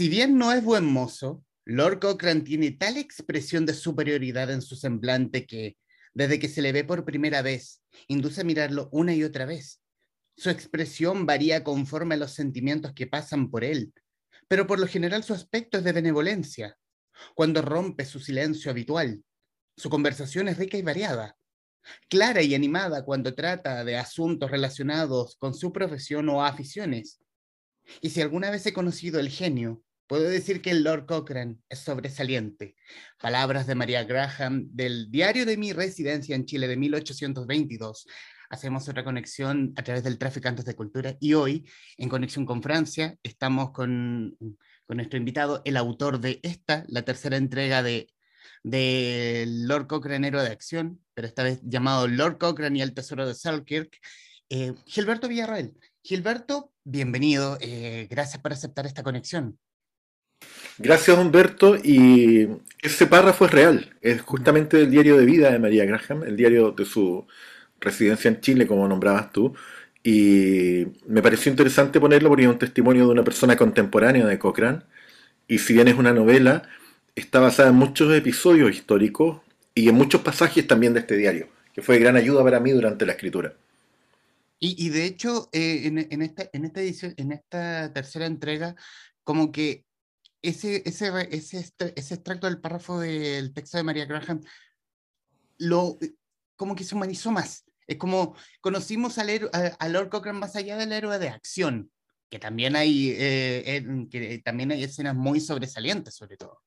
Si bien no es buen mozo, Lord Cochrane tiene tal expresión de superioridad en su semblante que, desde que se le ve por primera vez, induce a mirarlo una y otra vez. Su expresión varía conforme a los sentimientos que pasan por él, pero por lo general su aspecto es de benevolencia. Cuando rompe su silencio habitual, su conversación es rica y variada, clara y animada cuando trata de asuntos relacionados con su profesión o aficiones. Y si alguna vez he conocido el genio, puedo decir que el Lord Cochrane es sobresaliente. Palabras de María Graham del Diario de mi residencia en Chile de 1822. Hacemos otra conexión a través del Traficantes de Cultura y hoy, en Conexión con Francia, estamos con, con nuestro invitado, el autor de esta, la tercera entrega de de Lord Cochrane Héroe de Acción, pero esta vez llamado Lord Cochrane y el Tesoro de Selkirk, eh, Gilberto Villarroel. Gilberto, bienvenido, eh, gracias por aceptar esta conexión. Gracias Humberto, y ese párrafo es real, es justamente del diario de vida de María Graham, el diario de su residencia en Chile, como nombrabas tú, y me pareció interesante ponerlo porque es un testimonio de una persona contemporánea de Cochrane, y si bien es una novela, está basada en muchos episodios históricos y en muchos pasajes también de este diario, que fue de gran ayuda para mí durante la escritura. Y, de hecho, eh, en, esta, edición, en esta tercera entrega, como que ese, ese, ese, ese extracto del párrafo del texto de María Graham, lo, como que se humanizó más. Es como conocimos al a, Lord Cochrane más allá del héroe de acción, que también hay, eh, que también hay escenas muy sobresalientes, sobre todo.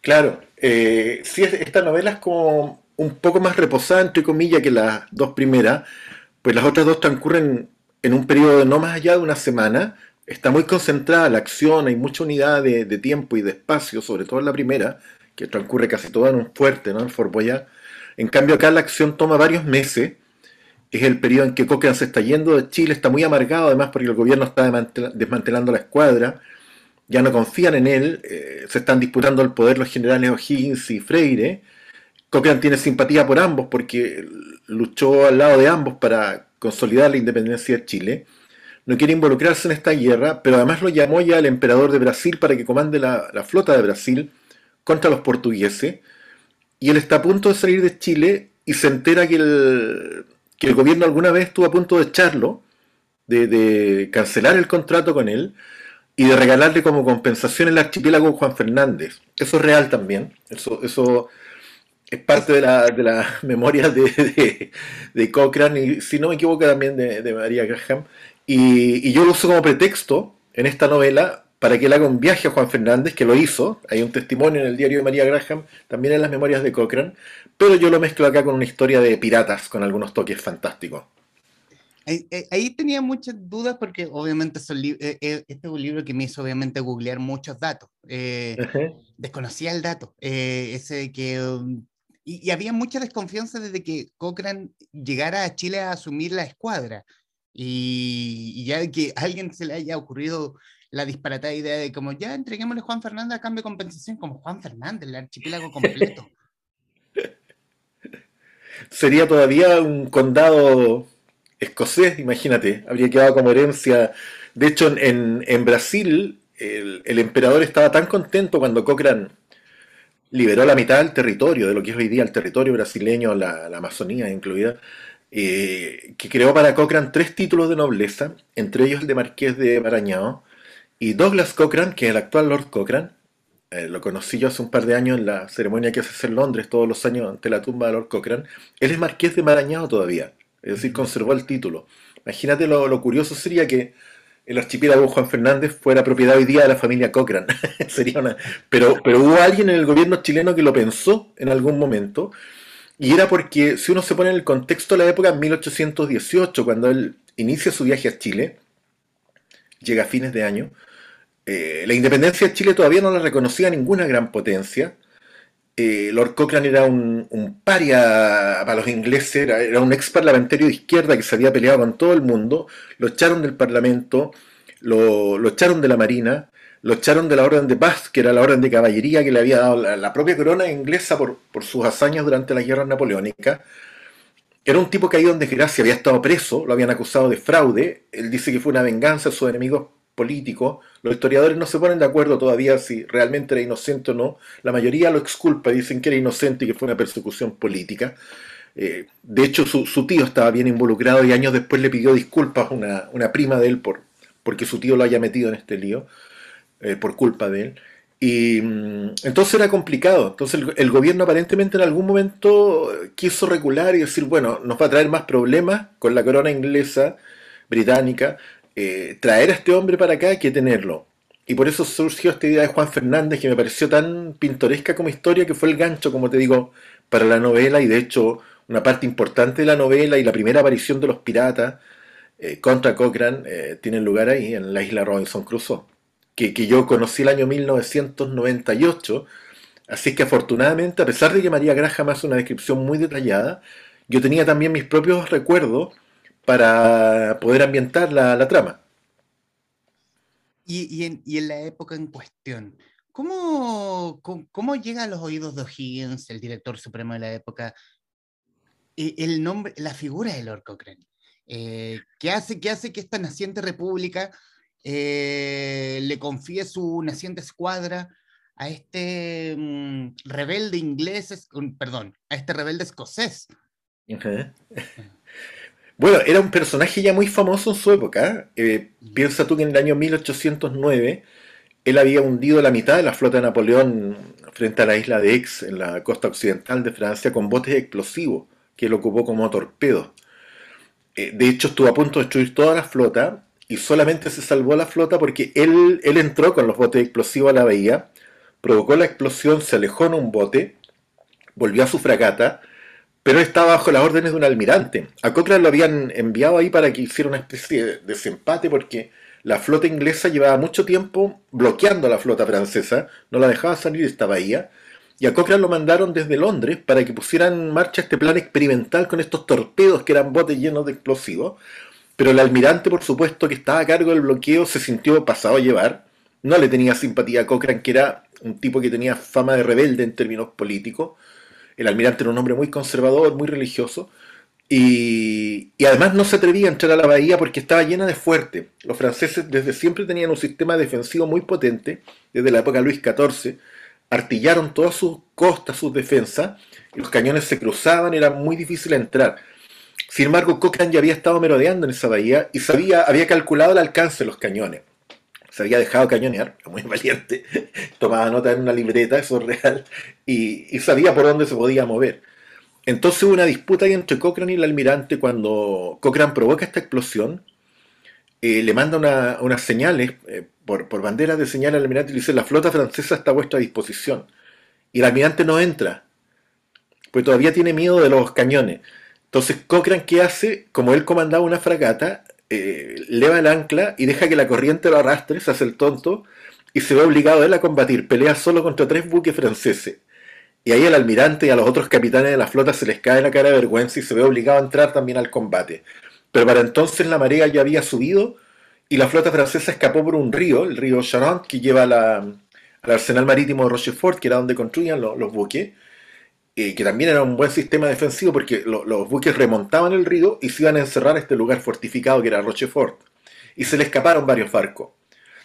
Claro, eh, sí, esta novela es como un poco más reposada, entre comillas, que las dos primeras, pues las otras dos transcurren en un periodo de no más allá de una semana, está muy concentrada la acción, hay mucha unidad de, tiempo y de espacio, sobre todo en la primera, que transcurre casi toda en un fuerte, ¿no? En Fort Boyard. En cambio acá la acción toma varios meses, es el periodo en que Cochrane se está yendo de Chile, está muy amargado además porque el gobierno está desmantelando la escuadra, ya no confían en él, eh, se están disputando el poder los generales O'Higgins y Freire. Cochrane tiene simpatía por ambos porque luchó al lado de ambos para consolidar la independencia de Chile. No quiere involucrarse en esta guerra, pero además lo llamó ya el emperador de Brasil para que comande la, flota de Brasil contra los portugueses. Y él está a punto de salir de Chile y se entera que el, que el gobierno alguna vez estuvo a punto de echarlo, de, de cancelar el contrato con él y de regalarle como compensación el archipiélago Juan Fernández. Eso es real también. Eso, eso es parte de la, de la memoria de, de, Cochrane y, si no me equivoco, también de, María Graham. Y, y, yo lo uso como pretexto en esta novela para que él haga un viaje a Juan Fernández, que lo hizo. Hay un testimonio en el diario de María Graham, también en las memorias de Cochrane. Pero yo lo mezclo acá con una historia de piratas, con algunos toques fantásticos. Eh, ahí, tenía muchas dudas porque obviamente eh, eh, este es un libro que me hizo obviamente googlear muchos datos. Desconocía el dato. ese que, um, y, había mucha desconfianza desde que Cochrane llegara a Chile a asumir la escuadra. Y, ya que a alguien se le haya ocurrido la disparatada idea de como ya entreguémosle Juan Fernández a cambio de compensación, como Juan Fernández, el archipiélago completo. Sería todavía un condado escocés, imagínate, habría quedado como herencia. De hecho, en, Brasil, el, emperador estaba tan contento cuando Cochrane liberó la mitad del territorio, de lo que es hoy día el territorio brasileño, la, Amazonía incluida, eh, que creó para Cochrane tres títulos de nobleza, entre ellos el de Marqués de Marañao, y Douglas Cochrane, que es el actual Lord Cochrane, eh, lo conocí yo hace un par de años en la ceremonia que se hace en Londres todos los años ante la tumba de Lord Cochrane, él es Marqués de Marañao todavía es decir, conservó el título. Imagínate lo, curioso sería que el archipiélago Juan Fernández fuera propiedad hoy día de la familia Cochrane. sería una... pero, pero hubo alguien en el gobierno chileno que lo pensó en algún momento, y era porque si uno se pone en el contexto de la época, 1818, cuando él inicia su viaje a Chile, llega a fines de año, eh, la independencia de Chile todavía no la reconocía ninguna gran potencia, eh, Lord Cochrane era un, paria para los ingleses, era, un ex parlamentario de izquierda que se había peleado con todo el mundo, lo echaron del Parlamento, lo, echaron de la Marina, lo echaron de la Orden de Paz, que era la orden de caballería que le había dado la, propia corona inglesa por, sus hazañas durante la guerra napoleónica. Era un tipo caído en desgracia, había estado preso, lo habían acusado de fraude, él dice que fue una venganza, sus enemigos políticos. Los historiadores no se ponen de acuerdo todavía si realmente era inocente o no. La mayoría lo exculpa, dicen que era inocente y que fue una persecución política. Eh, de hecho, su, tío estaba bien involucrado y años después le pidió disculpas a una, prima de él por, porque su tío lo haya metido en este lío, eh, por culpa de él. Y mm, entonces era complicado. Entonces el, gobierno aparentemente en algún momento quiso regular y decir, bueno, nos va a traer más problemas con la corona inglesa, británica, eh, traer a este hombre para acá que tenerlo. Y por eso surgió esta idea de Juan Fernández que me pareció tan pintoresca como historia que fue el gancho, como te digo, para la novela y de hecho una parte importante de la novela y la primera aparición de los piratas eh, contra Cochrane eh, tienen lugar ahí, en la isla Robinson Crusoe que, yo conocí el año 1998. Así que afortunadamente, a pesar de que María Graham hace una descripción muy detallada, yo tenía también mis propios recuerdos para poder ambientar la, trama. Y, en, la época en cuestión, ¿cómo, cómo, llega a los oídos de O'Higgins, el director supremo de la época, e, el nombre, la figura de Lord Cochrane? Eh, ¿qué, hace, ¿Qué hace que esta naciente república eh, le confíe su naciente escuadra a este mm, rebelde inglés, perdón, a este rebelde escocés. Bueno, era un personaje ya muy famoso en su época. Eh, piensa tú que en el año 1809 él había hundido la mitad de la flota de Napoleón frente a la isla de Aix, en la costa occidental de Francia, con botes explosivos que él ocupó como torpedos. Eh, de hecho, estuvo a punto de destruir toda la flota y solamente se salvó la flota porque él, él entró con los botes explosivos a la bahía, provocó la explosión, se alejó en un bote, volvió a su fragata, pero estaba bajo las órdenes de un almirante. A Cochrane lo habían enviado ahí para que hiciera una especie de desempate porque la flota inglesa llevaba mucho tiempo bloqueando a la flota francesa, no la dejaba salir de esta bahía, y a Cochrane lo mandaron desde Londres para que pusieran en marcha este plan experimental con estos torpedos que eran botes llenos de explosivos, pero el almirante, por supuesto, que estaba a cargo del bloqueo, se sintió pasado a llevar. No le tenía simpatía a Cochrane, que era un tipo que tenía fama de rebelde en términos políticos. El almirante era un hombre muy conservador, muy religioso. Y, además no se atrevía a entrar a la bahía porque estaba llena de fuerte. Los franceses desde siempre tenían un sistema defensivo muy potente, desde la época de Luis XIV. Artillaron todas sus costas, sus defensas, los cañones se cruzaban, era muy difícil entrar. Sin embargo, Cochrane ya había estado merodeando en esa bahía y sabía, había calculado el alcance de los cañones. Se había dejado cañonear, muy valiente, tomaba nota en una libreta, eso es real, y, sabía por dónde se podía mover. Entonces hubo una disputa entre Cochrane y el almirante cuando Cochrane provoca esta explosión, eh, le manda unas señales, eh, por, por banderas de señal al almirante y le dice, la flota francesa está a vuestra disposición. Y el almirante no entra, pues todavía tiene miedo de los cañones. Entonces Cochrane, ¿qué hace? Como él comandaba una fragata, eh, leva el ancla y deja que la corriente lo arrastre, se hace el tonto, y se ve obligado él a combatir. Pelea solo contra tres buques franceses. Y ahí al almirante y a los otros capitanes de la flota se les cae la cara de vergüenza y se ve obligado a entrar también al combate. Pero para entonces la marea ya había subido y la flota francesa escapó por un río, el río Charente, que lleva al arsenal marítimo de Rochefort, que era donde construían los buques que también era un buen sistema defensivo porque los buques remontaban el río y se iban a encerrar este lugar fortificado que era Rochefort. Y se le escaparon varios barcos.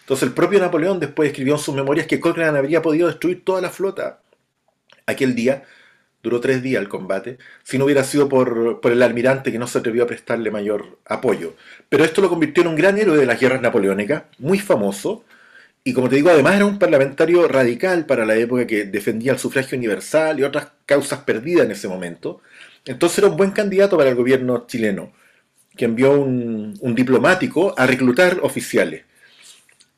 Entonces el propio Napoleón después escribió en sus memorias que Cochrane habría podido destruir toda la flota aquel día. Duró tres días el combate, si no hubiera sido por, por el almirante que no se atrevió a prestarle mayor apoyo. Pero esto lo convirtió en un gran héroe de las guerras napoleónicas, muy famoso, y como te digo, además era un parlamentario radical para la época que defendía el sufragio universal y otras causas perdidas en ese momento. Entonces era un buen candidato para el gobierno chileno, que envió un, diplomático a reclutar oficiales.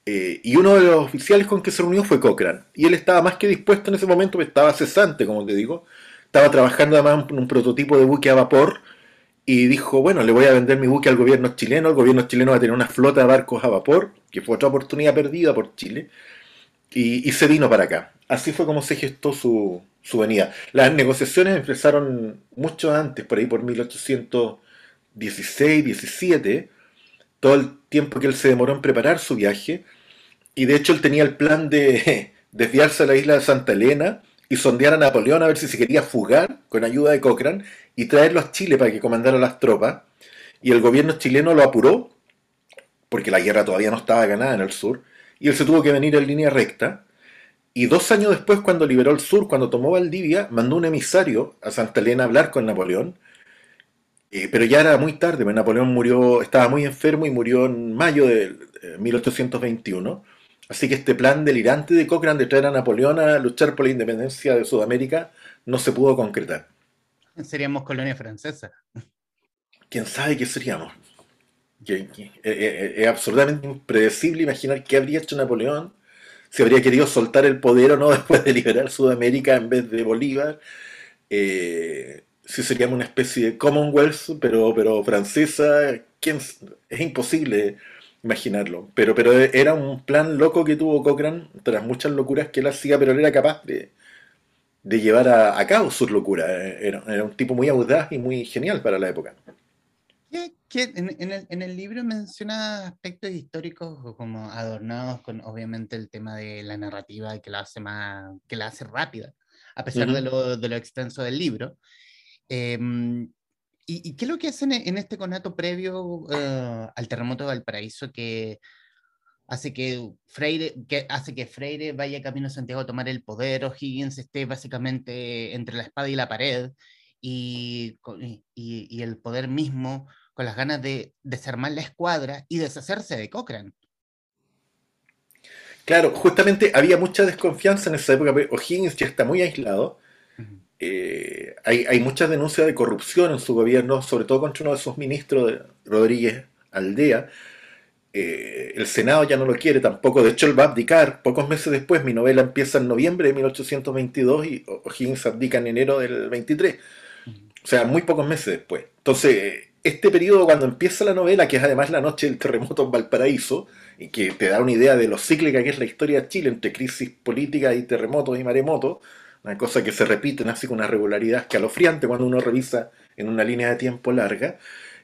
Eh, y uno de los oficiales con que se reunió fue Cochrane. Y él estaba más que dispuesto en ese momento, estaba cesante, como te digo. Estaba trabajando además en un prototipo de buque a vapor y dijo, bueno, le voy a vender mi buque al gobierno chileno, el gobierno chileno va a tener una flota de barcos a vapor, que fue otra oportunidad perdida por Chile, y, se vino para acá. Así fue como se gestó su, su venida. Las negociaciones empezaron mucho antes, por ahí por 1816, 17, todo el tiempo que él se demoró en preparar su viaje, y de hecho él tenía el plan de desviarse a la isla de Santa Elena, y sondear a Napoleón a ver si se quería fugar con ayuda de Cochrane y traerlo a Chile para que comandara las tropas. Y el gobierno chileno lo apuró porque la guerra todavía no estaba ganada en el sur, y él se tuvo que venir en línea recta. Y dos años después, cuando liberó el sur, cuando tomó Valdivia, mandó un emisario a Santa Elena a hablar con Napoleón, eh, pero ya era muy tarde, pues Napoleón murió, estaba muy enfermo y murió en mayo de 1821. Así que este plan delirante de Cochrane de traer a Napoleón a luchar por la independencia de Sudamérica no se pudo concretar. Seríamos colonia francesa. ¿Quién sabe qué seríamos? Eh, eh, eh, es absolutamente impredecible imaginar qué habría hecho Napoleón, si habría querido soltar el poder o no después de liberar Sudamérica en vez de Bolívar. si seríamos una especie de Commonwealth, pero, pero francesa, ¿quién? es imposible imaginarlo. Pero, pero era un plan loco que tuvo Cochrane, tras muchas locuras que él hacía, pero él era capaz de, llevar a, cabo sus locuras. Era, era, un tipo muy audaz y muy genial para la época. en, el, libro menciona aspectos históricos como adornados con obviamente el tema de la narrativa que la hace más, que la hace rápida, a pesar de, lo, de, lo, extenso del libro. Em, ¿Y, qué es lo que hacen en este conato previo eh, al terremoto de Valparaíso que hace que Freire, que hace que Freire vaya camino a Santiago a tomar el poder, o Higgins esté básicamente entre la espada y la pared, y, y, el poder mismo con las ganas de desarmar la escuadra y deshacerse de Cochrane? Claro, justamente había mucha desconfianza en esa época, O'Higgins ya está muy aislado, eh, hay, muchas denuncias de corrupción en su gobierno, sobre todo contra uno de sus ministros, Rodríguez Aldea. Eh, el Senado ya no lo quiere tampoco, de hecho él va a abdicar pocos meses después, mi novela empieza en noviembre de 1822 y O'Higgins abdica en enero del 23, o sea, muy pocos meses después. Entonces, este periodo cuando empieza la novela, que es además la noche del terremoto en Valparaíso, y que te da una idea de lo cíclica que es la historia de Chile entre crisis política y terremotos y maremotos, una cosa que se repite así con una regularidad escalofriante cuando uno revisa en una línea de tiempo larga.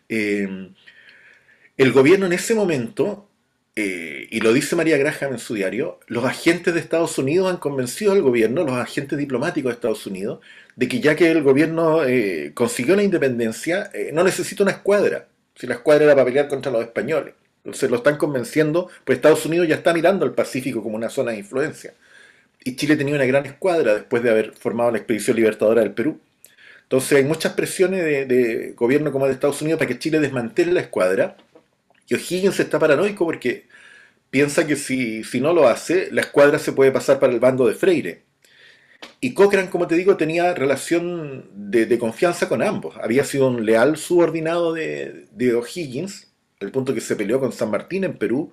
Eh, el gobierno en ese momento, eh, y lo dice María Graham en su diario, los agentes de Estados Unidos han convencido al gobierno, los agentes diplomáticos de Estados Unidos, de que ya que el gobierno eh, consiguió la independencia, no necesita una escuadra, si la escuadra era para pelear contra los españoles. Se lo están convenciendo, pues Estados Unidos ya está mirando al Pacífico como una zona de influencia y Chile tenía una gran escuadra después de haber formado la expedición libertadora del Perú. Entonces hay muchas presiones de, gobierno como de Estados Unidos para que Chile desmantele la escuadra. Y O'Higgins está paranoico porque piensa que si, si no lo hace, la escuadra se puede pasar para el bando de Freire. Y Cochrane, como te digo, tenía relación de, confianza con ambos. Había sido un leal subordinado de, de O'Higgins, al punto que se peleó con San Martín en Perú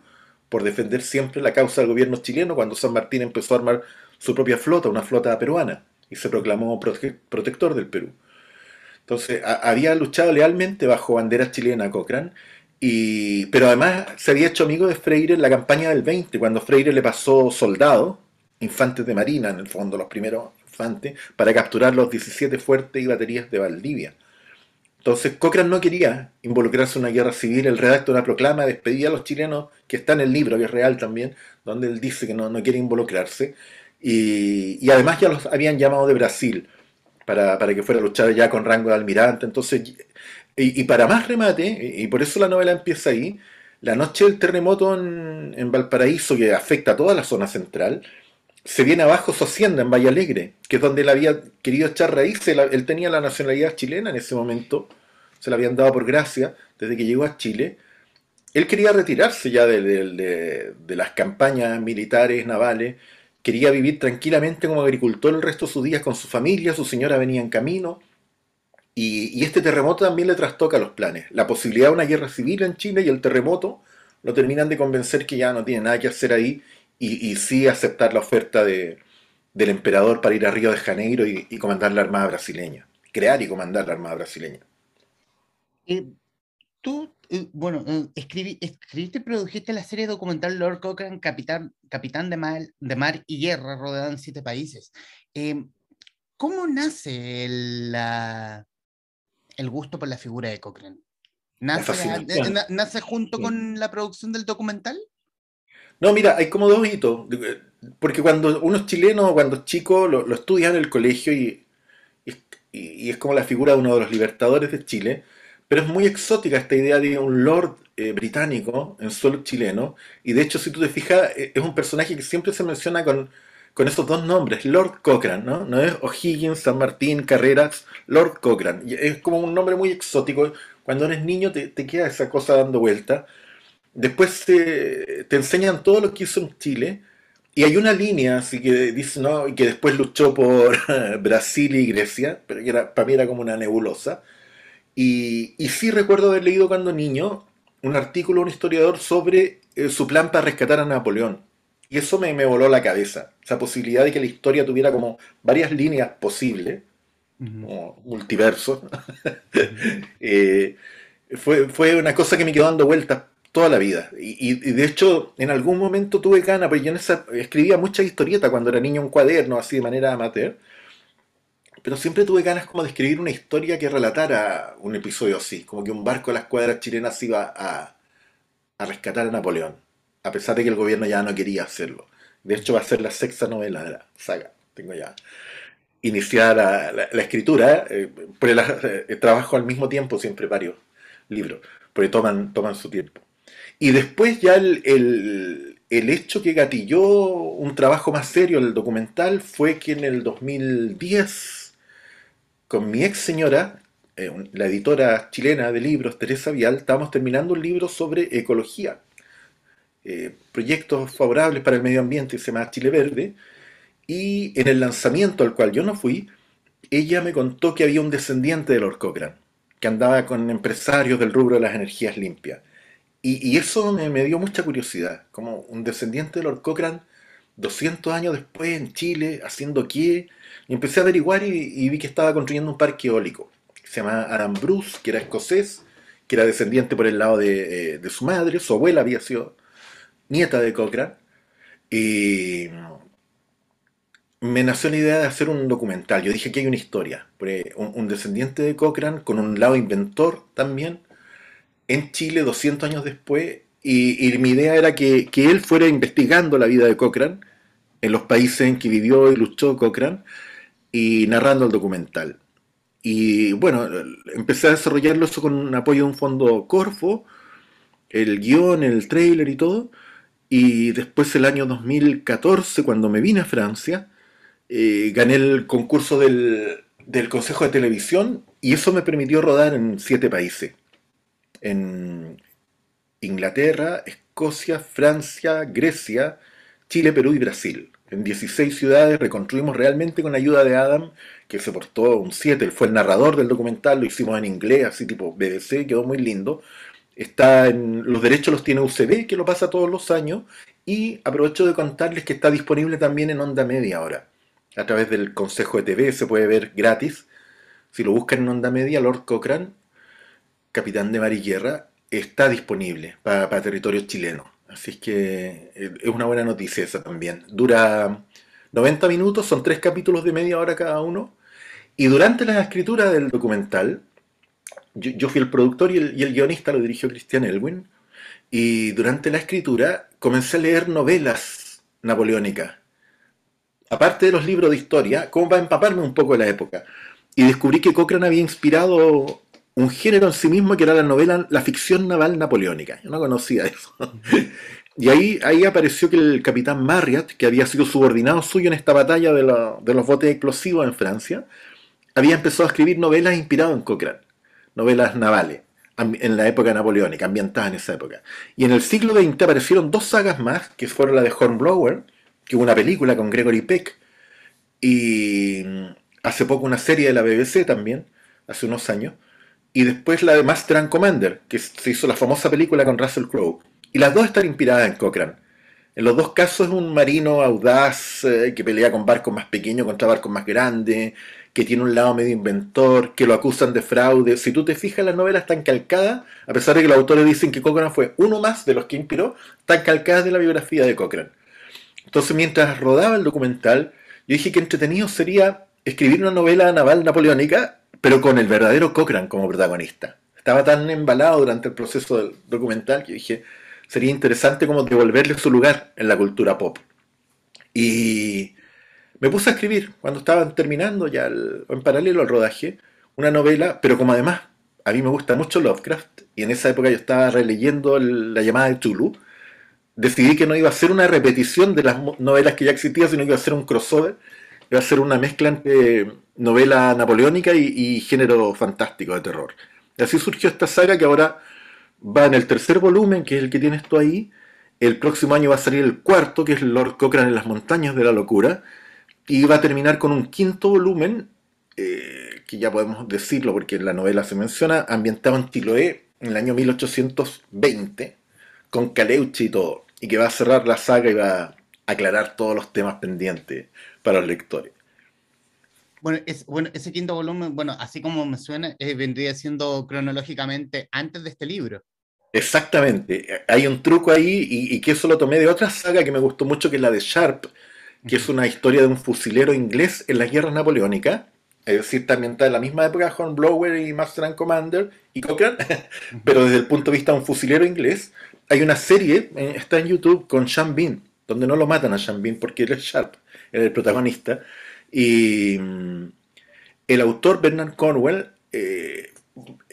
por defender siempre la causa del gobierno chileno cuando San Martín empezó a armar su propia flota, una flota peruana, y se proclamó protector del Perú. Entonces, había luchado lealmente bajo bandera chilena Cochrane, y, pero además se había hecho amigo de Freire en la campaña del 20, cuando Freire le pasó soldados, infantes de marina, en el fondo los primeros infantes, para capturar los 17 fuertes y baterías de Valdivia. Entonces Cochrane no quería involucrarse en una guerra civil, él redacta una proclama, despedía a los chilenos, que está en el libro, que real también, donde él dice que no, quiere involucrarse, y, además ya los habían llamado de Brasil para, que fuera a luchar ya con rango de almirante, entonces, y, para más remate, y, por eso la novela empieza ahí, la noche del terremoto en, Valparaíso, que afecta a toda la zona central, se viene abajo su hacienda en Valle Alegre, que es donde él había querido echar raíces. Él tenía la nacionalidad chilena en ese momento, se la habían dado por gracia desde que llegó a Chile. Él quería retirarse ya de, las campañas militares, navales, quería vivir tranquilamente como agricultor el resto de sus días con su familia, su señora venía en camino. Y, este terremoto también le trastoca los planes. La posibilidad de una guerra civil en Chile y el terremoto lo terminan de convencer que ya no tiene nada que hacer ahí y, sí aceptar la oferta de, del emperador para ir a Río de Janeiro y, comandar la Armada brasileña, crear y comandar la Armada brasileña. Eh, tú, eh, bueno, eh, escribiste y produjiste la serie documental Lord Cochrane, Capitán, Capitán de, Mar, de Mar y Guerra, rodada en siete países. ¿Cómo nace el, el gusto por la figura de Cochrane? ¿Nace, junto con la producción del documental? No, mira, hay como dos hitos. Porque cuando uno es chileno, cuando es chico, lo, estudia en el colegio y, y, es como la figura de uno de los libertadores de Chile. Pero es muy exótica esta idea de un lord eh, británico en suelo chileno, y de hecho si tú te fijas, eh, es un personaje que siempre se menciona con, con esos dos nombres, Lord Cochrane, ¿no? No es O'Higgins, San Martín, Carreras, Lord Cochrane. Es como un nombre muy exótico. Cuando eres niño te, te queda esa cosa dando vuelta. Después te, te, enseñan todo lo que hizo en Chile. Y hay una línea así que dice, ¿no? Y que después luchó por Brasil y Grecia, pero que era, para mí era como una nebulosa. Y, y sí recuerdo haber leído cuando niño un artículo de un historiador sobre eh, su plan para rescatar a Napoleón y eso me, me, voló la cabeza. Esa posibilidad de que la historia tuviera como varias líneas posibles, como multiverso, eh, fue, fue una cosa que me quedó dando vueltas toda la vida. Y, y, de hecho, en algún momento tuve ganas, porque yo en esa, escribía muchas historietas cuando era niño, un cuaderno, así de manera amateur. Pero siempre tuve ganas como de escribir una historia que relatara un episodio así, como que un barco de las cuadras chilenas iba a, a rescatar a Napoleón a pesar de que el gobierno ya no quería hacerlo. De hecho, va a ser la sexta novela de la saga. Tengo ya iniciada la, escritura, eh, pero eh, trabajo al mismo tiempo siempre varios libros, porque toman, toman su tiempo. Y después ya el, el, hecho que gatilló un trabajo más serio, el documental, fue que en el 2010, con mi ex señora, eh, la editora chilena de libros, Teresa Vial, estábamos terminando un libro sobre ecología eh, proyectos favorables para el medio ambiente, se llama Chile Verde, y en el lanzamiento al cual yo no fui, ella me contó que había un descendiente de Lord Cochrane, que andaba con empresarios del rubro de las energías limpias. Y, eso me, dio mucha curiosidad, como un descendiente de Lord Cochrane, 200 años después en Chile, haciendo qué, y empecé a averiguar y, vi que estaba construyendo un parque eólico, se llama Adam Bruce, que era escocés, que era descendiente por el lado de, eh, de su madre, su abuela había sido nieta de Cochrane, y me nació la idea de hacer un documental. Yo dije que hay una historia, un, descendiente de Cochrane con un lado inventor también, en Chile 200 años después, y, mi idea era que, él fuera investigando la vida de Cochrane en los países en que vivió y luchó Cochrane y narrando el documental. Y bueno, empecé a desarrollarlo eso con apoyo de un fondo Corfo, el guion, el trailer y todo. Y después el año 2014, cuando me vine a Francia, eh, gané el concurso del, Consejo de Televisión y eso me permitió rodar en siete países. En Inglaterra, Escocia, Francia, Grecia, Chile, Perú y Brasil. En 16 ciudades reconstruimos realmente con ayuda de Adam, que se portó un 7, él fue el narrador del documental, lo hicimos en inglés, así tipo BBC, quedó muy lindo. Está en, los derechos los tiene UCB, que lo pasa todos los años. Y aprovecho de contarles que está disponible también en Onda Media ahora. A través del Consejo de TV se puede ver gratis. Si lo buscan en Onda Media, Lord Cochrane, capitán de mar y guerra, está disponible para, para territorio chileno. Así que eh, es una buena noticia esa también. Dura 90 minutos, son tres capítulos de media hora cada uno. Y durante la escritura del documental, yo, fui el productor y el, guionista lo dirigió Christian Elwin. Y durante la escritura comencé a leer novelas napoleónicas. Aparte de los libros de historia, como para empaparme un poco de la época. Y descubrí que Cochrane había inspirado un género en sí mismo que era la novela, la ficción naval napoleónica. Yo no conocía eso. Y ahí, ahí apareció que el capitán Marriott, que había sido subordinado suyo en esta batalla de, de los botes explosivos en Francia, había empezado a escribir novelas inspiradas en Cochrane novelas navales en la época napoleónica, ambientadas en esa época. Y en el siglo XX aparecieron dos sagas más, que fueron la de Hornblower, que hubo una película con Gregory Peck, y hace poco una serie de la BBC también, hace unos años, y después la de Master and Commander, que se hizo la famosa película con Russell Crowe. Y las dos están inspiradas en Cochrane. En los dos casos es un marino audaz eh, que pelea con barcos más pequeños contra barcos más grandes, que tiene un lado medio inventor, que lo acusan de fraude. Si tú te fijas, las novelas están calcadas, a pesar de que los autores dicen que Cochrane fue uno más de los que inspiró, están calcadas de la biografía de Cochrane. Entonces, mientras rodaba el documental, yo dije que entretenido sería escribir una novela naval napoleónica, pero con el verdadero Cochrane como protagonista. Estaba tan embalado durante el proceso del documental que dije, sería interesante como devolverle su lugar en la cultura pop. Y me puse a escribir cuando estaban terminando ya en paralelo al rodaje una novela, pero como además a mí me gusta mucho Lovecraft, y en esa época yo estaba releyendo La llamada de Tulu, decidí que no iba a ser una repetición de las novelas que ya existían, sino que iba a ser un crossover, iba a ser una mezcla entre novela napoleónica y, género fantástico de terror. Y así surgió esta saga que ahora va en el tercer volumen, que es el que tienes tú ahí. El próximo año va a salir el cuarto, que es Lord Cochrane en las montañas de la locura. Y va a terminar con un quinto volumen, eh, que ya podemos decirlo porque en la novela se menciona, ambientado en Tiloé en el año 1820, con Caleuche y todo y que va a cerrar la saga y va a aclarar todos los temas pendientes para los lectores. Bueno, es, bueno ese quinto volumen, bueno, así como me suena, eh, vendría siendo cronológicamente antes de este libro. Exactamente, hay un truco ahí y, que eso lo tomé de otra saga que me gustó mucho, que es la de Sharp, que es una historia de un fusilero inglés en las guerras napoleónicas, es decir, también está en la misma época Hornblower y Master and Commander y Cochrane, pero desde el punto de vista de un fusilero inglés, hay una serie, eh, está en YouTube, con Sean Bean, donde no lo matan a Sean Bean porque él es Sharp, él es el protagonista. Y mm, el autor, Bernard Cornwell, eh,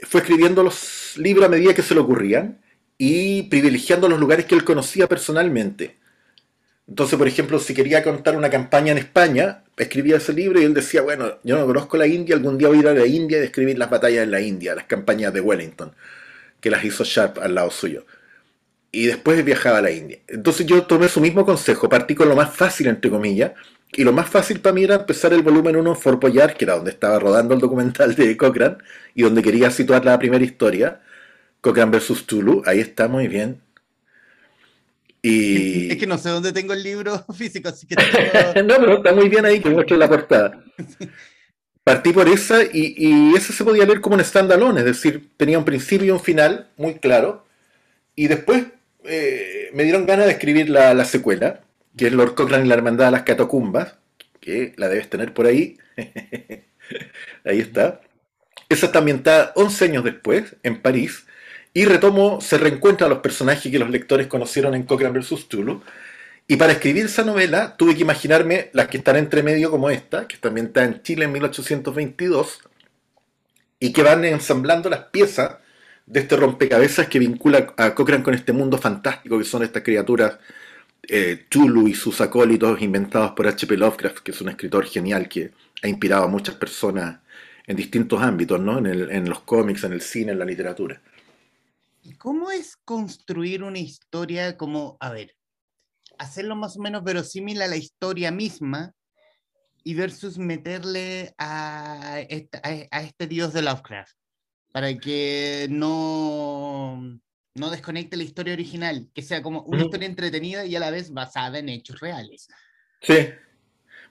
fue escribiendo los libros a medida que se le ocurrían y privilegiando los lugares que él conocía personalmente. Entonces, por ejemplo, si quería contar una campaña en España, escribía ese libro y él decía, bueno, yo no conozco la India, algún día voy a ir a la India y escribir las batallas en la India, las campañas de Wellington, que las hizo Sharp al lado suyo y después viajaba a la India. Entonces yo tomé su mismo consejo, partí con lo más fácil, entre comillas, y lo más fácil para mí era empezar el volumen 1 en Fort que era donde estaba rodando el documental de Cochrane, y donde quería situar la primera historia, Cochrane versus Tulu, ahí está muy bien. Y... Es que no sé dónde tengo el libro físico, así que... no, pero está muy bien ahí, que muestro la portada. Partí por esa y, y esa se podía leer como un standalone, es decir, tenía un principio y un final muy claro. Y después eh, me dieron ganas de escribir la, secuela, que es Lord Cochrane y la Hermandad de las Catacumbas, que la debes tener por ahí. ahí está. Esa está ambientada 11 años después, en París, y retomo, se reencuentra a los personajes que los lectores conocieron en Cochrane vs. Tulu. Y para escribir esa novela tuve que imaginarme las que están entre medio como esta, que también está en Chile en 1822, y que van ensamblando las piezas de este rompecabezas que vincula a Cochrane con este mundo fantástico que son estas criaturas eh, Chulu y sus acólitos inventados por H.P. Lovecraft, que es un escritor genial que ha inspirado a muchas personas en distintos ámbitos, ¿no? En, en los cómics, en el cine, en la literatura. ¿Cómo es construir una historia como, a ver, hacerlo más o menos verosímil a la historia misma y versus meterle a, a este dios de Lovecraft? para que no, no desconecte la historia original, que sea como una historia entretenida y a la vez basada en hechos reales. Sí.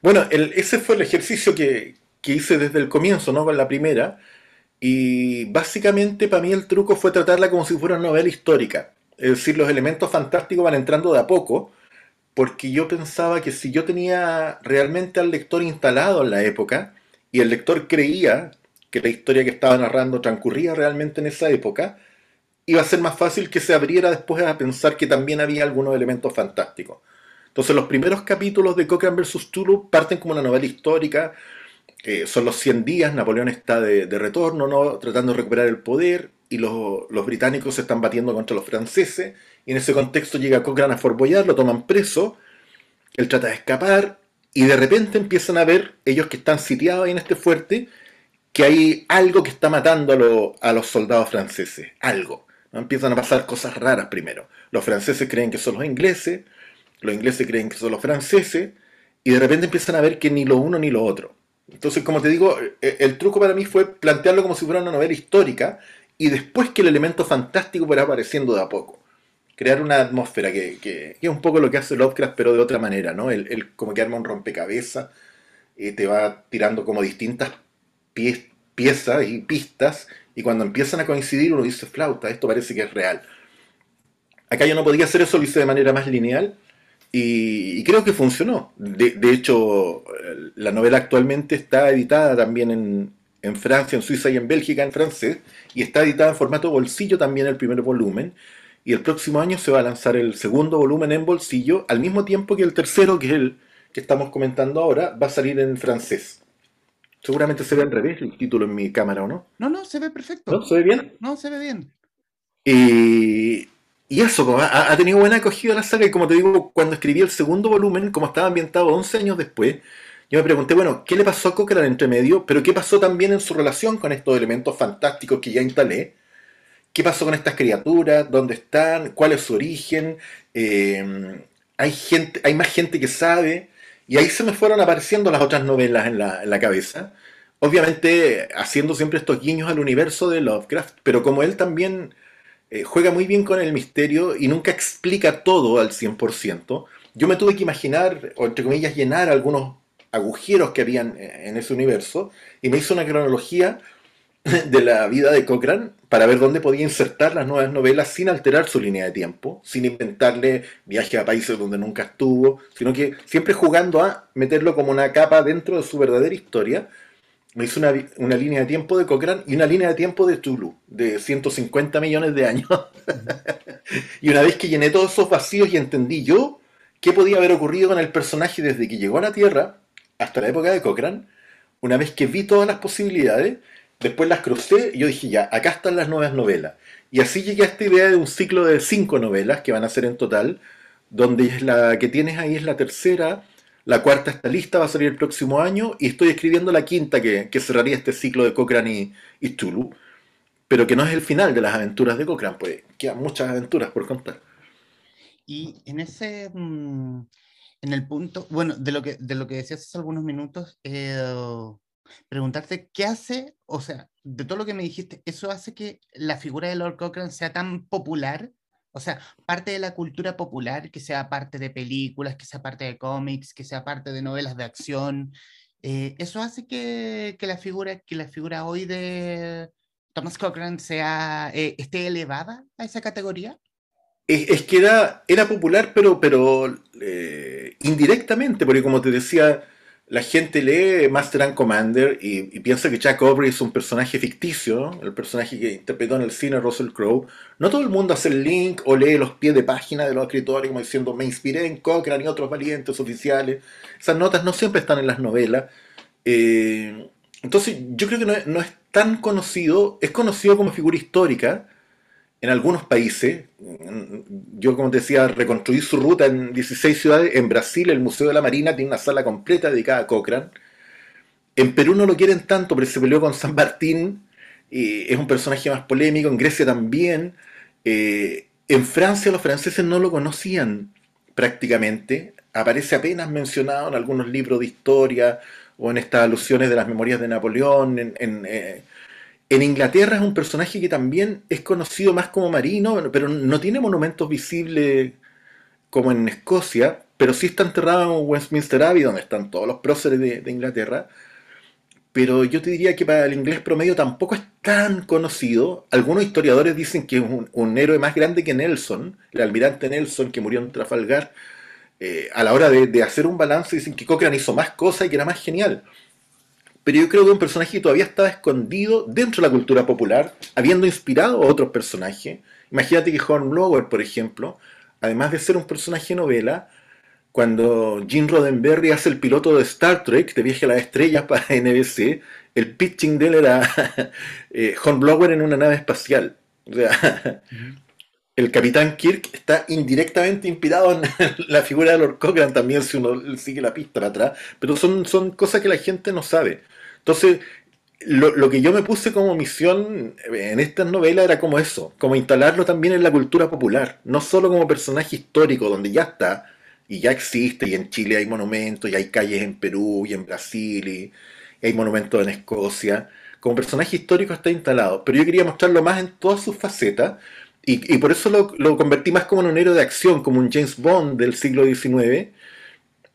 Bueno, el, ese fue el ejercicio que, que, hice desde el comienzo, ¿no? Con la primera. Y básicamente para mí el truco fue tratarla como si fuera una novela histórica. Es decir, los elementos fantásticos van entrando de a poco, porque yo pensaba que si yo tenía realmente al lector instalado en la época, y el lector creía que la historia que estaba narrando transcurría realmente en esa época, iba a ser más fácil que se abriera después a pensar que también había algunos elementos fantásticos. Entonces los primeros capítulos de Cochrane vs. Tulu parten como una novela histórica, eh, son los 100 días, Napoleón está de, retorno, ¿no? tratando de recuperar el poder, y los, británicos se están batiendo contra los franceses, y en ese contexto llega Cochrane a Fort Boyard, lo toman preso, él trata de escapar, y de repente empiezan a ver, ellos que están sitiados ahí en este fuerte, que hay algo que está matando a, los soldados franceses, algo. ¿no? Empiezan a pasar cosas raras primero. Los franceses creen que son los ingleses, los ingleses creen que son los franceses, y de repente empiezan a ver que ni lo uno ni lo otro. Entonces, como te digo, e, el truco para mí fue plantearlo como si fuera una novela histórica y después que el elemento fantástico fuera apareciendo de a poco. Crear una atmósfera que, es un poco lo que hace Lovecraft, pero de otra manera, ¿no? Él, como que arma un rompecabezas, y te va tirando como distintas piezas y pistas, y cuando empiezan a coincidir uno dice, flauta, esto parece que es real. Acá yo no podía hacer eso, lo hice de manera más lineal, y, creo que funcionó. De, hecho, la novela actualmente está editada también en, en Francia, en Suiza y en Bélgica en francés, y está editada en formato bolsillo también el primer volumen, y el próximo año se va a lanzar el segundo volumen en bolsillo, al mismo tiempo que el tercero, que es el que estamos comentando ahora, va a salir en francés. Seguramente se ve al revés el título en mi cámara, ¿o no? No, no, se ve perfecto. ¿No? ¿Se ve bien? No, se ve bien. Y, y eso, pues, ha, tenido buena acogida la saga y como te digo, cuando escribí el segundo volumen, como estaba ambientado 11 años después, yo me pregunté, bueno, ¿qué le pasó a Cochrane entre medio? Pero ¿qué pasó también en su relación con estos elementos fantásticos que ya instalé? ¿Qué pasó con estas criaturas? ¿Dónde están? ¿Cuál es su origen? Eh, hay, gente, hay más gente que sabe. Y ahí se me fueron apareciendo las otras novelas en la, en la cabeza. Obviamente haciendo siempre estos guiños al universo de Lovecraft, pero como él también eh, juega muy bien con el misterio y nunca explica todo al 100%, yo me tuve que imaginar, o entre comillas, llenar algunos agujeros que habían en ese universo y me hizo una cronología de la vida de Cochrane para ver dónde podía insertar las nuevas novelas sin alterar su línea de tiempo, sin inventarle viajes a países donde nunca estuvo, sino que siempre jugando a meterlo como una capa dentro de su verdadera historia. Me hizo una, una línea de tiempo de Cochrane y una línea de tiempo de Tulu, de 150 millones de años. y una vez que llené todos esos vacíos y entendí yo qué podía haber ocurrido con el personaje desde que llegó a la Tierra hasta la época de Cochrane, una vez que vi todas las posibilidades, Después las crucé y yo dije, ya, acá están las nuevas novelas. Y así llegué a esta idea de un ciclo de cinco novelas que van a ser en total, donde es la que tienes ahí es la tercera, la cuarta está lista, va a salir el próximo año, y estoy escribiendo la quinta que, cerraría este ciclo de Cochrane y, Tulu, pero que no es el final de las aventuras de Cochrane, pues quedan muchas aventuras por contar. Y en ese, mm, en el punto, bueno, de lo que, de lo que decías hace algunos minutos, eh, preguntarte qué hace, o sea, de todo lo que me dijiste, ¿eso hace que la figura de Lord Cochrane sea tan popular? O sea, parte de la cultura popular, que sea parte de películas, que sea parte de cómics, que sea parte de novelas de acción. Eh, ¿Eso hace que, que, la figura, que la figura hoy de Thomas Cochrane sea, eh, esté elevada a esa categoría? Es, es que era, era popular, pero, pero eh, indirectamente, porque como te decía, la gente lee Master and Commander y, piensa que Jack Aubrey es un personaje ficticio, el personaje que interpretó en el cine Russell Crowe. No todo el mundo hace el link o lee los pies de página de los escritores como diciendo me inspiré en Cochrane y otros valientes oficiales. Esas notas no siempre están en las novelas. Eh, entonces yo creo que no no es tan conocido, es conocido como figura histórica, en algunos países, yo como te decía, reconstruí su ruta en 16 ciudades. En Brasil, el Museo de la Marina tiene una sala completa dedicada a Cochrane. En Perú no lo quieren tanto, pero se peleó con San Martín. Y es un personaje más polémico. En Grecia también. Eh, en Francia los franceses no lo conocían prácticamente. Aparece apenas mencionado en algunos libros de historia o en estas alusiones de las memorias de Napoleón. En, eh, en Inglaterra es un personaje que también es conocido más como marino, pero no tiene monumentos visibles como en Escocia, pero sí está enterrado en Westminster Abbey, donde están todos los próceres de, Inglaterra. Pero yo te diría que para el inglés promedio tampoco es tan conocido. Algunos historiadores dicen que es un, héroe más grande que Nelson, el almirante Nelson que murió en Trafalgar. Eh, a la hora de, de, hacer un balance dicen que Cochrane hizo más cosas y que era más genial pero yo creo que un personaje que todavía estaba escondido dentro de la cultura popular, habiendo inspirado a otros personajes. Imagínate que Hornblower, por ejemplo, además de ser un personaje novela, cuando Gene Roddenberry hace el piloto de Star Trek, de Viaje a las Estrellas para NBC, el pitching de él era eh, Hornblower en una nave espacial. O sea, el Capitán Kirk está indirectamente inspirado en la figura de Lord Cochrane también, si uno sigue la pista para atrás, pero son cosas que la gente no sabe. Entonces, lo, que yo me puse como misión en estas novelas era como eso, como instalarlo también en la cultura popular, no solo como personaje histórico, donde ya está, y ya existe, y en Chile hay monumentos, y hay calles en Perú, y en Brasil, y, hay monumentos en Escocia. Como personaje histórico está instalado, pero yo quería mostrarlo más en todas sus facetas, y, por eso lo, lo, convertí más como en un héroe de acción, como un James Bond del siglo XIX,